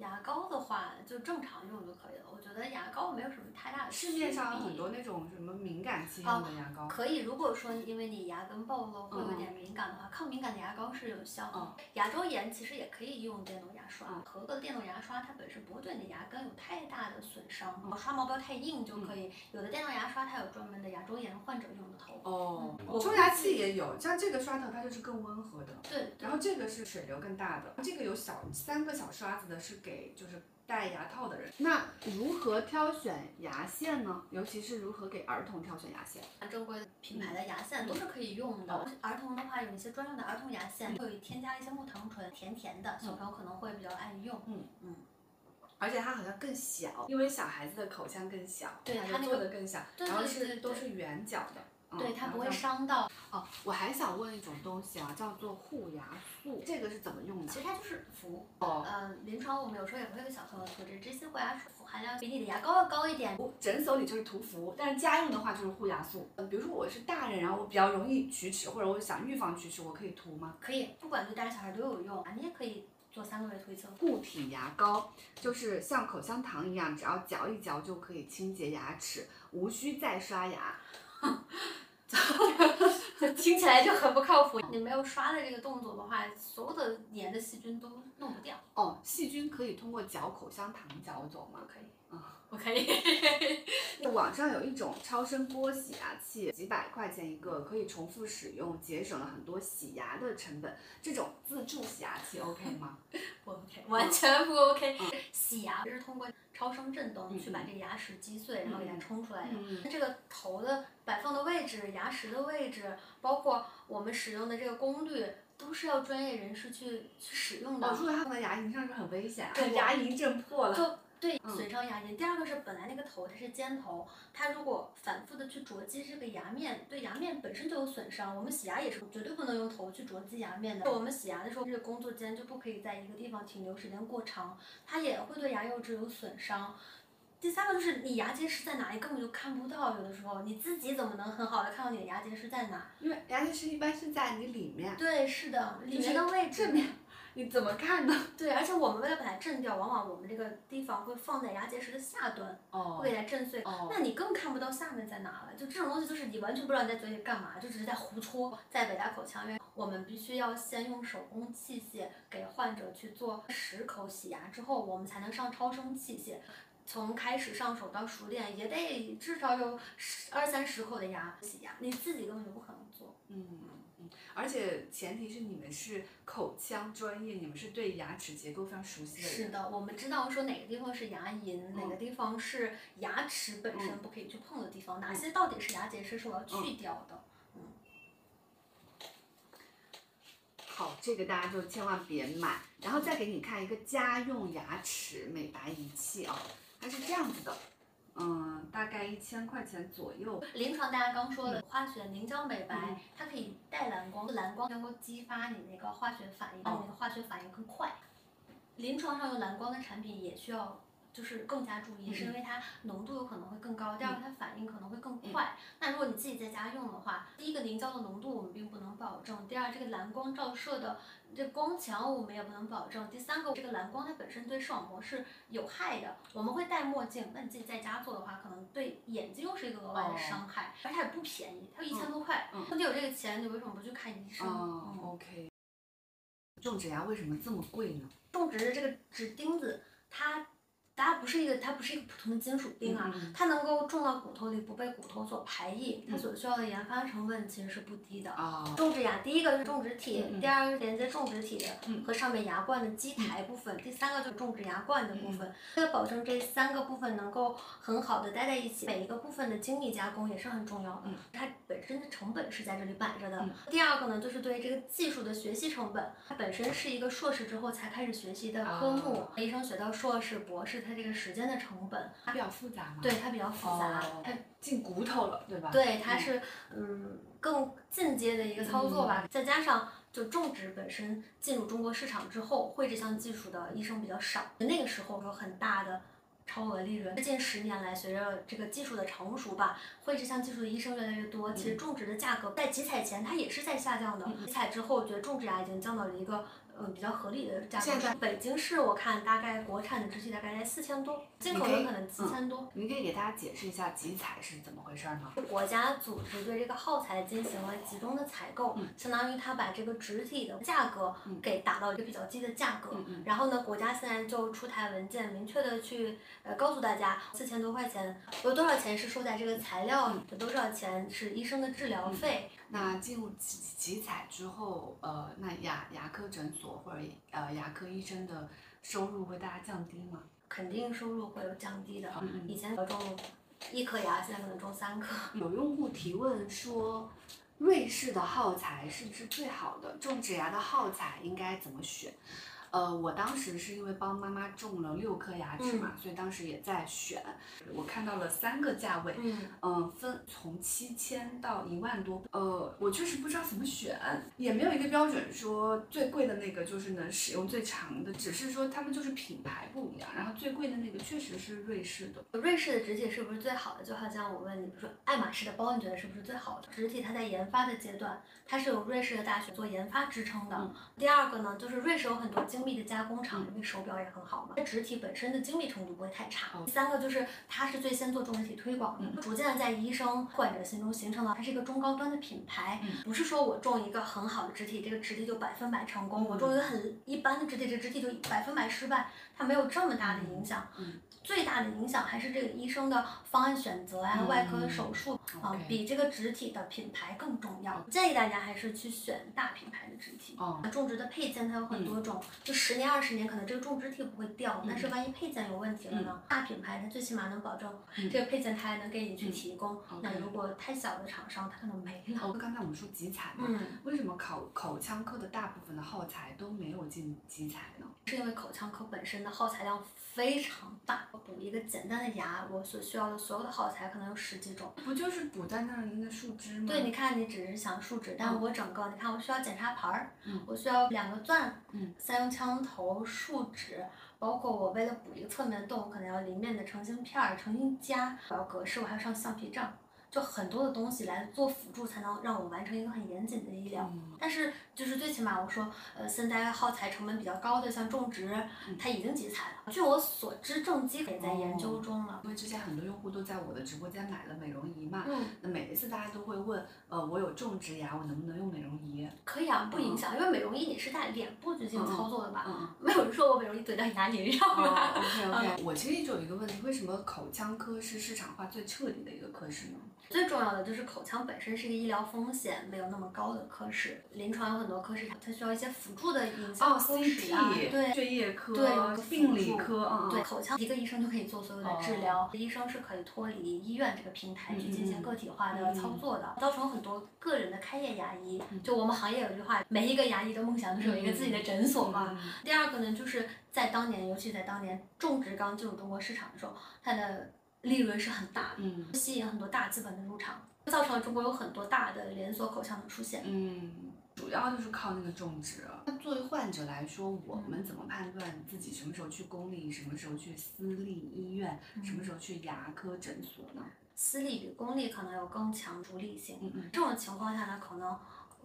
牙膏的话就正常用就可以了，我觉得牙膏没有什么太大的市面上有很多那种什么敏感肌用的牙膏。可以，如果说因为你牙根暴露会有点敏感的话，抗敏感的牙膏是有效的。嗯牙周炎其实也可以用电动牙刷，嗯合格的电动牙刷它本身不会对你的牙根有太大的损伤，嗯刷毛不要太硬就可以。有的电动牙刷它有专门的牙周炎患者用的头。哦嗯，冲牙器也有，像这个刷头它就是更温和的。对，然后这个是水流更大的，这个有小三个小刷子的，是给给就是戴牙套的人。那如何挑选牙线呢？尤其是如何给儿童挑选牙线？正规品牌的牙线都是可以用的。儿童的话，有一些专用的儿童牙线，会添加一些木糖醇，甜甜的，小朋友可能会比较爱用。嗯嗯。而且它好像更小，因为小孩子的口腔更小，对它做的更小，对然后是都是圆角的。对，它不会伤到。哦，我还想问一种东西啊，叫做护牙素，这个是怎么用的？其实它就是氟。哦。嗯，临床我们有时候也会给小朋友涂，这这些护牙素含量比你的牙膏要高一点。诊所里就是涂氟，但是家用的话就是护牙素。嗯，比如说我是大人，然后我比较容易龋齿，或者我想预防龋齿，我可以涂吗？可以，不管对大人小孩都有用啊，你也可以。做三个月涂一次固体牙膏，就是像口香糖一样，只要嚼一嚼就可以清洁牙齿，无需再刷牙。听起来就很不靠谱。你没有刷的这个动作的话，所有的黏的细菌都弄不掉。哦，细菌可以通过嚼口香糖嚼走吗？可以。啊。我可以。网上有一种超声波洗牙器，几百块钱一个，可以重复使用，节省了很多洗牙的成本。这种自助洗牙器 OK 吗？不 OK，完全不 OK。洗牙是通过超声震动去把这个牙齿击碎，然后给它冲出来的。那这个头的摆放的位置、牙石的位置，包括我们使用的这个功率，都是要专业人士去去使用的。如果它放在牙龈上是很危险，对，牙龈震破了。对，损伤牙龈。第二个是本来那个头它是尖头，它如果反复的去啄击这个牙面，对牙面本身就有损伤。我们洗牙也是绝对不能用头去啄击牙面的。我们洗牙的时候，这个工作间就不可以在一个地方停留时间过长，它也会对牙釉质有损伤。第三个就是你牙结石在哪，里根本就看不到。有的时候你自己怎么能很好的看到你的牙结石在哪？因为牙结石一般是在你里面。对，是的，里面的位置。你怎么看呢？对，而且我们为了把它震掉，往往我们这个地方会放在牙结石的下端，会给它震碎。哦。那你更看不到下面在哪了。就这种东西，就是你完全不知道你在嘴里干嘛，就只是在胡戳。在北大口腔院，我们必须要先用手工器械给患者去做十口洗牙之后，我们才能上超声器械。从开始上手到熟练，也得至少有十二三十口的牙洗牙，你自己根本就不可能做。嗯。而且前提是你们是口腔专业，你们是对牙齿结构非常熟悉的人。是的，我们知道说哪个地方是牙龈，哪个地方是牙齿本身不可以去碰的地方，哪些到底是牙结石是我要去掉的。嗯。好，这个大家就千万别买。然后再给你看一个家用牙齿美白仪器啊，它是这样子的。嗯，大概一千块钱左右。临床大家刚说的化学凝胶美白，它可以带蓝光，蓝光能够激发你那个化学反应，让你的化学反应更快。临床上用蓝光的产品也需要。就是更加注意，是因为它浓度有可能会更高，第二个它反应可能会更快。那如果你自己在家用的话，第一个凝胶的浓度我们并不能保证，第二这个蓝光照射的这光强我们也不能保证，第三个这个蓝光它本身对视网膜是有害的。我们会戴墨镜，那你自己在家做的话，可能对眼睛又是一个额外的伤害，而且它也不便宜，它一千多块。那你有这个钱，你为什么不去看医生？嗯，OK。种植牙为什么这么贵呢？种植的这个植钉子，它。它不是一个，它不是一个普通的金属钉啊，它能够种到骨头里不被骨头所排异，它所需要的研发成本其实是不低的。种植牙，第一个是种植体，第二个是连接种植体和上面牙冠的基台部分，第三个就是种植牙冠的部分。为了保证这三个部分能够很好的待在一起，每一个部分的精密加工也是很重要的。它本身的成本是在这里摆着的。第二个呢，就是对这个技术的学习成本，它本身是一个硕士之后才开始学习的科目，医生学到硕士、博士。它这个时间的成本，它比较复杂嘛？对，它比较复杂，它进骨头了，对吧？对，它是嗯更进阶的一个操作吧。再加上就种植本身进入中国市场之后，会这项技术的医生比较少，那个时候有很大的超额利润。近十年来，随着这个技术的成熟吧，会这项技术的医生越来越多。其实种植的价格在集采前它也是在下降的，集采之后，我觉得种植牙已经降到了一个。嗯，比较合理的价格。现在北京市我看大概国产的植体大概在四千多，进口的可能七千多。你可以给大家解释一下集采是怎么回事吗？国家组织对这个耗材进行了集中的采购，相当于它把这个植体的价格给打到一个比较低的价格。然后呢，国家现在就出台文件，明确的去呃告诉大家，四千多块钱有多少钱是收在这个材料，有多少钱是医生的治疗费。那进入集集采之后，呃，那牙牙科诊所或者呃牙科医生的收入会大家降低吗？肯定收入会有降低的。嗯以前种一颗牙，现在可能种三颗。有用户提问说，瑞士的耗材是不是最好的？种植牙的耗材应该怎么选？呃，我当时是因为帮妈妈种了六颗牙齿嘛，所以当时也在选。我看到了三个价位，嗯，嗯，分从七千到一万多。呃，我确实不知道怎么选，也没有一个标准说最贵的那个就是能使用最长的，只是说他们就是品牌不一样。然后最贵的那个确实是瑞士的。瑞士的植体是不是最好的？就好像我问你，比如说爱马仕的包，你觉得是不是最好的？植体它在研发的阶段，它是有瑞士的大学做研发支撑的。嗯第二个呢，就是瑞士有很多精密的加工厂，因为手表也很好嘛，植体本身的精密程度不会太差。哦第三个就是它是最先做种植体推广的，逐渐的在医生患者心中形成了它是一个中高端的品牌，不是说我种一个很好的植体，这个植体就百分百成功；我种一个很一般的植体，这个植体就百分百失败，它没有这么大的影响。最大的影响还是这个医生的方案选择呀、嗯外科手术啊、比这个植体的品牌更重要。建议大家还是去选大品牌的植体。哦种植的配件它有很多种，就十年二十年可能这个种植体不会掉，但是万一配件有问题了呢？大品牌它最起码能保证这个配件它还能给你去提供。那如果太小的厂商，它可能没了。哦，刚才我们说集采嘛，嗯，为什么口口腔科的大部分的耗材都没有进集采呢？是因为口腔科本身的耗材量非常大，补一个简单的牙，我所需要的所有的耗材可能有十几种。不就是补在那那个树枝吗？对，你看，你只是想树脂，但嗯我整个，你看，我需要检查盘儿，嗯我需要两个钻，嗯三用枪头、树脂，包括我为了补一个侧面的洞，我可能要里面的成型片儿、成型夹，我要格式，我还要上橡皮杖，就很多的东西来做辅助，才能让我完成一个很严谨的医疗。嗯但是就是最起码我说，呃，现在耗材成本比较高的，像种植，嗯它已经集采了。据我所知，正畸也在研哦究中了。因为之前很多用户都在我的直播间买了美容仪嘛，嗯，那每一次大家都会问，呃，我有种植牙，我能不能用美容仪？可以啊，不影响，因为美容仪你是在脸部去进行操作的吧？嗯嗯。没有人说我美容仪怼到牙龈上？，OK OK，我其实一直有一个问题，为什么口腔科是市场化最彻底的一个科室呢？最重要的就是口腔本身是一个医疗风险没有那么高的科室，临床有很多科室它需要一些辅助的影像哦科室啊，，CT，对。血液科、对病理科，对，口腔一个医生就可以做所有的治疗，医生是可以脱离医院这个平台去进行个体化的操作的，造成很多个人的开业牙医。就我们行业有一句话，每一个牙医的梦想都是有一个自己的诊所嘛。嗯。第二个呢，就是在当年，尤其在当年种植刚进入中国市场的时候，它的利润是很大的，嗯吸引很多大资本的入场，造成了中国有很多大的连锁口腔的出现。嗯，主要就是靠那个种植。那作为患者来说，我们怎么判断自己什么时候去公立，什么时候去私立医院，什么时候去牙科诊所呢？私立比公立可能有更强独立性，嗯嗯这种情况下呢，可能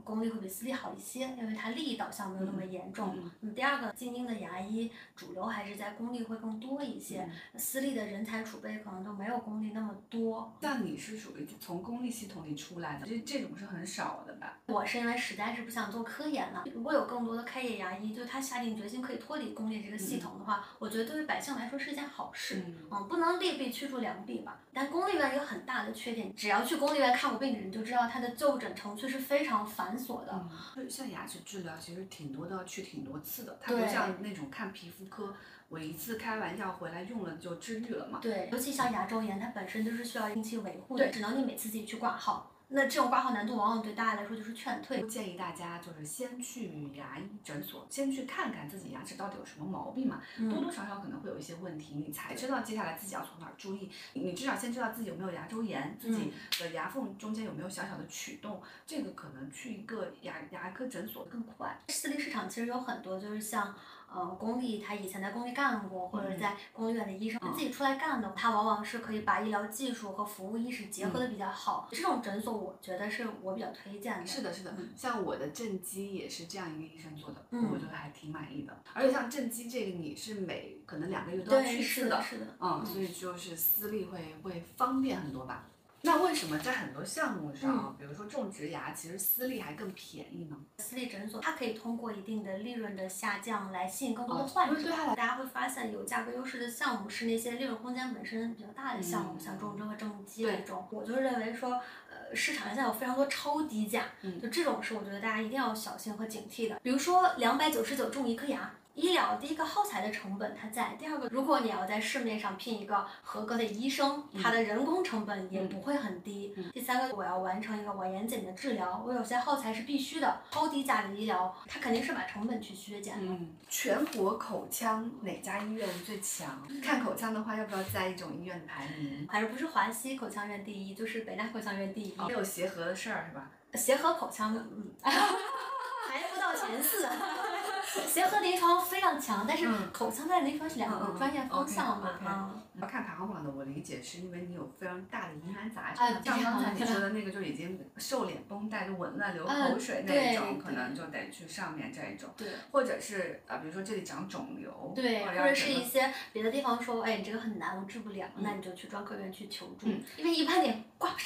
公立会比私立好一些，因为它利益导向没有那么严重。嗯嗯那么第二个，精英的牙医主流还是在公立会更多一些，嗯私立的人才储备可能都没有公立那么多。像你是属于从公立系统里出来的，这这种是很少的吧？我是因为实在是不想做科研了。如果有更多的开业牙医，就是他下定决心可以脱离公立这个系统的话，我觉得对于百姓来说是一件好事。嗯嗯，不能利弊驱逐良弊吧。但公立医院有很大的缺点，只要去公立医院看过病的人就知道，它的就诊程序是非常繁琐的。嗯，就像牙齿治疗，其实挺多的要去挺多次的，它不像那种看皮肤科，我一次开完药回来用了就治愈了嘛。对，尤其像牙周炎，它本身就是需要定期维护的，只能你每次自己去挂号。那这种挂号难度往往对大家来说就是劝退。建议大家就是先去牙医诊所，先去看看自己牙齿到底有什么毛病嘛，多嗯，多少少可能会有一些问题，你才知道接下来自己要从哪儿注意。你至少先知道自己有没有牙周炎，自己的牙缝中间有没有小小的龋洞，这个可能去一个牙牙科诊所更快。私立市场其实有很多就是像。呃，公立他以前在公立干过，或者是在公立医院的医生、嗯自己出来干的，他往往是可以把医疗技术和服务意识结合的比较好。这种诊所，我觉得是我比较推荐的。是的，是的嗯，像我的正畸也是这样一个医生做的，嗯我觉得还挺满意的。而且像正畸这个，你是每可能两个月都要，去一次是的，是的。嗯，所以就是私立会会方便很多吧。那为什么在很多项目上，比如说种植牙，其实私立还更便宜呢？私立诊所，它可以通过一定的利润的下降来吸引更多的哦患者。大家会发现有价格优势的项目是那些利润空间本身比较大的项目，嗯像种植和正畸对这种。我就认为说，呃，市场上现在有非常多超低价，嗯就这种是我觉得大家一定要小心和警惕的。比如说两百九十九种一颗牙。医疗第一个耗材的成本它在，第二个，如果你要在市面上聘一个合格的医生，他的人工成本也不会很低。第三个，我要完成一个我严谨的治疗，我有些耗材是必须的，超低价的医疗，它肯定是把成本去削减了。嗯，全国口腔哪家医院最强？看口腔的话，要不要在一种医院的排名？反正不是华西口腔院第一，就是北大口腔院第一。没有协和的事儿是吧？协和口腔，嗯，排不到前四。协和临床非常强，但是口腔在临床是两个专业方向嘛。啊，要看排行榜的，我理解是因为你有非常大的疑难杂症，像刚才你说的那个就已经瘦脸绷带就紊乱流口水那一种，可能就得去上面这一种。对。或者是啊，比如说这里长肿瘤。对。或者是一些别的地方说，哎，你这个很难，我治不了，那你就去专科院去求助，因为一般你挂不上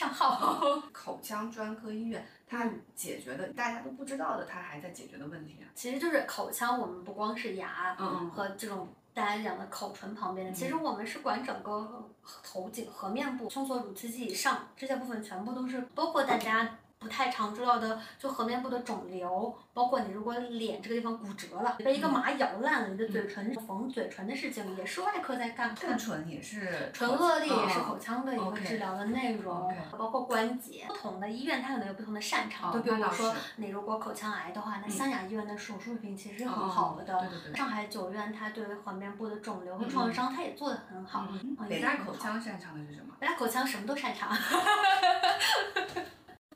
腔专科医院。它解决的大家都不知道的，它还在解决的问题啊。其实就是口腔，我们不光是牙和这种大家讲的口唇旁边的，其实我们是管整个头颈和面部、胸锁、乳刺肌以上这些部分，全部都是包括大家。不太常知道的，就颌面部的肿瘤，包括你如果脸这个地方骨折了，被一个马咬烂了，你的嘴唇缝嘴唇的事情，也是外科在干。兔唇也是。唇腭裂也是口腔的一个治疗的内容，包括关节。不同的医院它可能有不同的擅长，就比如说你如果口腔癌的话，那湘雅医院的手术水平其实是很好的。上海九院它对于颌面部的肿瘤和创伤，它也做得很好。北大口腔擅长的是什么？北大口腔什么都擅长。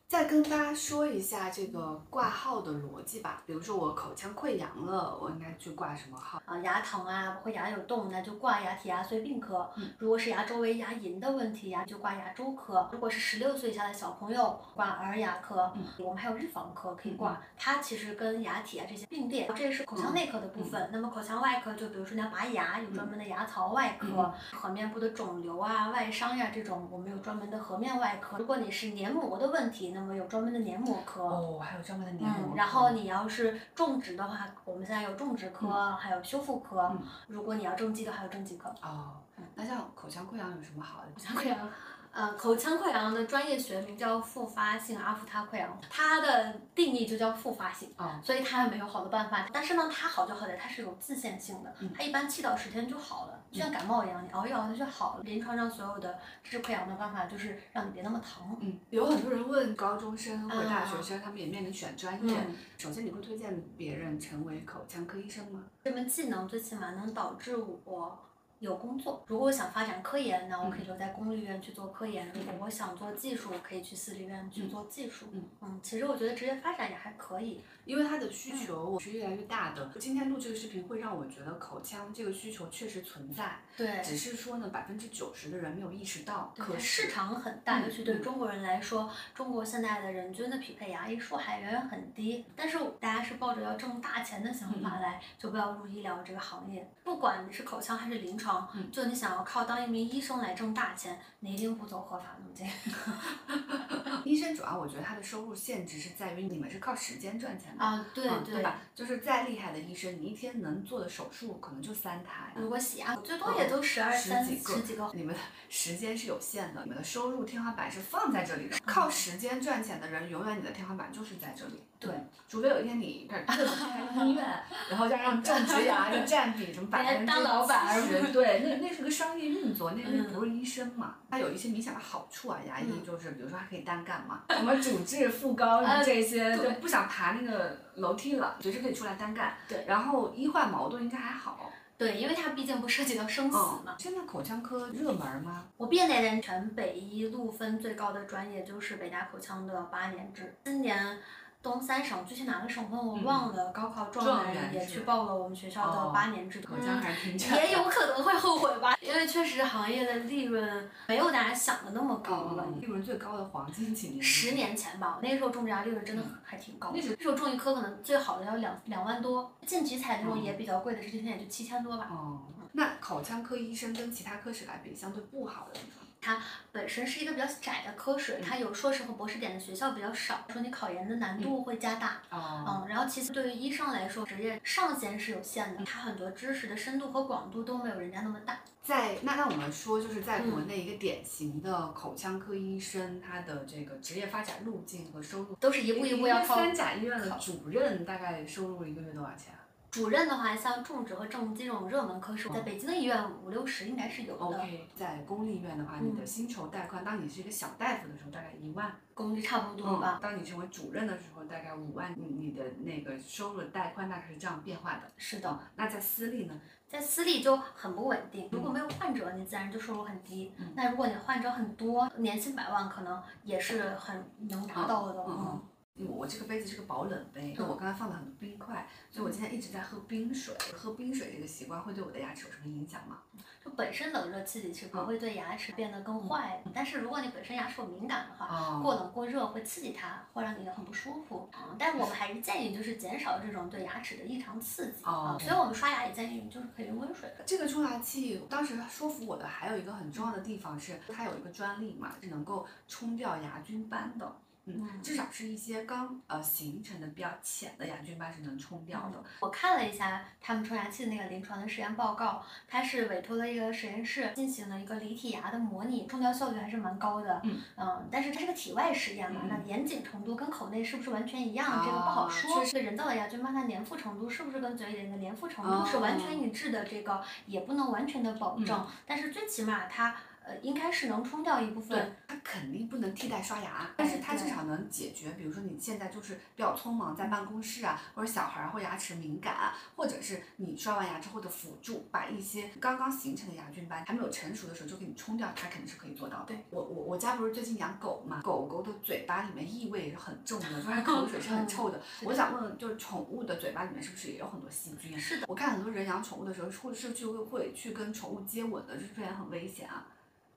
再跟大家说一下这个挂号的逻辑吧。比如说我口腔溃疡了，我应该去挂什么号？啊，牙疼啊，包括牙有洞，那就挂牙体牙髓病科。嗯。如果是牙周围牙龈的问题呀，就挂牙周科。如果是十六岁以下的小朋友，挂儿牙科。嗯。我们还有预防科可以挂，它其实跟牙体啊这些并列。这是口腔内科的部分。那么口腔外科就比如说你要拔牙，有专门的牙槽外科。颌面部的肿瘤啊、外伤呀这种，我们有专门的颌面外科。如果你是黏膜的问题，那么有专门的黏膜科哦，还有专门的黏膜科。然后你要是种植的话，我们现在有种植科，还有修复科。如果你要正畸的，还有正畸科。哦，那像口腔溃疡有什么好的？口腔溃疡。呃，口腔溃疡的专业学名叫复发性阿夫他溃疡，它的定义就叫复发性，所以它也没有好的办法。但是呢，它好就好在它是有自限性的，它一般七到十天就好了，就像感冒一样，你熬一熬它就好了。临床上所有的治溃疡的办法就是让你别那么疼。嗯，有很多人问高中生或者大学生，他们也面临选专业，首先你会推荐别人成为口腔科医生吗？这门技能最起码能导致我。有工作，如果我想发展科研，那我可以留在公立医院去做科研；如果我想做技术，我可以去私立医院去做技术。嗯嗯，其实我觉得职业发展也还可以。因为它的需求是越来越大的。今天录这个视频会让我觉得口腔这个需求确实存在，对，只是说呢，百分之九十的人没有意识到。可市场很大，尤其对中国人来说，中国现在的人均的匹配牙医数还远远很低。但是大家是抱着要挣大钱的想法来，就不要入医疗这个行业。不管你是口腔还是临床，就你想要靠当一名医生来挣大钱，你一定不走合法路径。医生主要我觉得他的收入限制是在于你们是靠时间赚钱的。啊，对对吧？就是再厉害的医生，你一天能做的手术可能就三台。如果洗牙，最多也就十二三十几个。你们的 时间是有限的，你们的收入天花板是放在这里的。靠时间赚钱的人，永远你的天花板就是在这里。对，除非有一天你开始开医院，然后加上种植牙的占比什么百分之十，对，那那是个商业运作，那那不是医生嘛？它有一些明显的好处啊，牙医就是比如说它可以单干嘛，什么主治、副高这些，就不想爬那个楼梯了，随时可以出来单干。对，然后医患矛盾应该还好。对，因为它毕竟不涉及到生死嘛。现在口腔科热门吗？我毕业那年，全北医录分最高的专业就是北大口腔的八年制，今年。东三省具体哪个省份我忘了，高考状元也去报了我们学校的八年制。口腔还挺也有可能会后悔吧，因为确实行业的利润没有大家想的那么高了。利润最高的黄金几年？十年前吧，那时候种植牙利润真的还挺高。那时候种一颗可能最好的要两两万多，进集采那种也比较贵的，这些天也就七千多吧。哦，那口腔科医生跟其他科室来比，相对不好的地方？它本身是一个比较窄的科室，它有硕士和博士点的学校比较少，说你考研的难度会加大。嗯，然后其次对于医生来说，职业上限是有限的，它很多知识的深度和广度都没有人家那么大。在那那我们说，就是在国内一个典型的口腔科医生，他的这个职业发展路径和收入都是一步一步要靠。三甲医院的主任大概收入一个月多少钱？主任的话，像种植和正畸这种热门科室，在北京的医院五六十应该是有的。OK，在公立医院的话，你的薪酬带宽，当你是一个小大夫的时候，大概一万。工资差不多吧。当你成为主任的时候，大概五万，你你的那个收入的带宽大概是这样变化的。是的。那在私立呢？在私立就很不稳定，如果没有患者，你自然就收入很低。那如果你患者很多，年薪百万可能也是很能达到的。嗯。我这个杯子是个保冷杯，我刚才放了很多冰块，所以我今天一直在喝冰水。喝冰水这个习惯会对我的牙齿有什么影响吗？就本身冷热气体是不会对牙齿变得更坏，但是如果你本身牙齿有敏感的话，过冷过热会刺激它，会让你很不舒服。但是我们还是建议就是减少这种对牙齿的异常刺激。哦。所以我们刷牙也建议就是可以用温水。这个冲牙器当时说服我的还有一个很重要的地方是，它有一个专利嘛，是能够冲掉牙菌斑的。嗯，至少是一些刚呃形成的比较浅的牙菌斑是能冲掉的。我看了一下他们冲牙器的那个临床的实验报告，它是委托了一个实验室进行了一个离体牙的模拟，冲掉效率还是蛮高的。嗯嗯，但是它是个体外实验嘛，嗯、那严谨程度跟口内是不是完全一样，啊、这个不好说。这个人造的牙菌斑它粘附程度是不是跟嘴里的那个粘附程度是完全一致的，这个也不能完全的保证。嗯、但是最起码它。呃，应该是能冲掉一部分，它肯定不能替代刷牙，但是它至少能解决，比如说你现在就是比较匆忙，在办公室啊，或者小孩儿或牙齿敏感啊，或者是你刷完牙之后的辅助，把一些刚刚形成的牙菌斑还没有成熟的时候就给你冲掉，它肯定是可以做到的。对，我我我家不是最近养狗嘛，狗狗的嘴巴里面异味是很重的，就是口水是很臭的。我想问，就是宠物的嘴巴里面是不是也有很多细菌？是的，我看很多人养宠物的时候，或者是去会去跟宠物接吻的，是不是也很危险啊？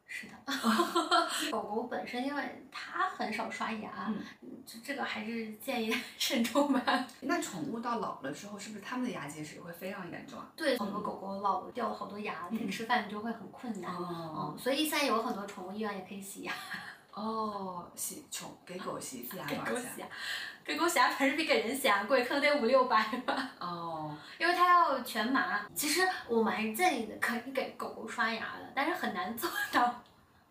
是的，狗狗本身因为它很少刷牙，嗯，这这个还是建议 慎重吧。那宠物到老了之后，是不是它们的牙结石会非常严重啊？对，很多狗狗老了掉了好多牙，它吃饭就会很困难。哦、嗯，所以现在有很多宠物医院也可以洗牙。哦，洗宠给狗洗一次牙 给多少钱？狗洗牙，给狗洗牙反正比给人洗牙贵，可能得五六百吧。哦，因为它要全麻。其实我们还是建议的，可以给狗狗刷牙的，但是很难做到。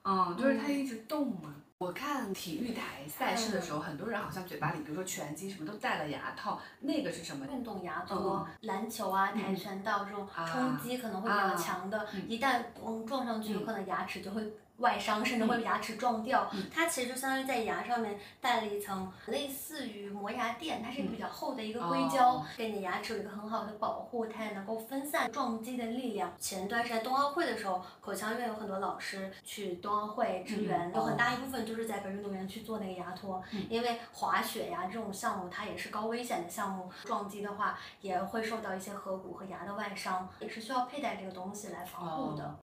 嗯，就是它一直动嘛。我看体育台赛事的时候，很多人好像嘴巴里，比如说拳击什么都戴了牙套，那个是什么？运动牙托，篮球啊、跆拳道这种冲击可能会比较强的，一旦嗯撞上去，有可能牙齿就会。外伤甚至会把牙齿撞掉，它其实就相当于在牙上面带了一层类似于磨牙垫，它是一个比较厚的一个硅胶，给你牙齿有一个很好的保护，它也能够分散撞击的力量。前段时间冬奥会的时候，口腔医院有很多老师去冬奥会支援，有很大一部分就是在给运动员去做那个牙托，因为滑雪呀这种项目它也是高危险的项目，撞击的话也会受到一些颌骨和牙的外伤，也是需要佩戴这个东西来防护的。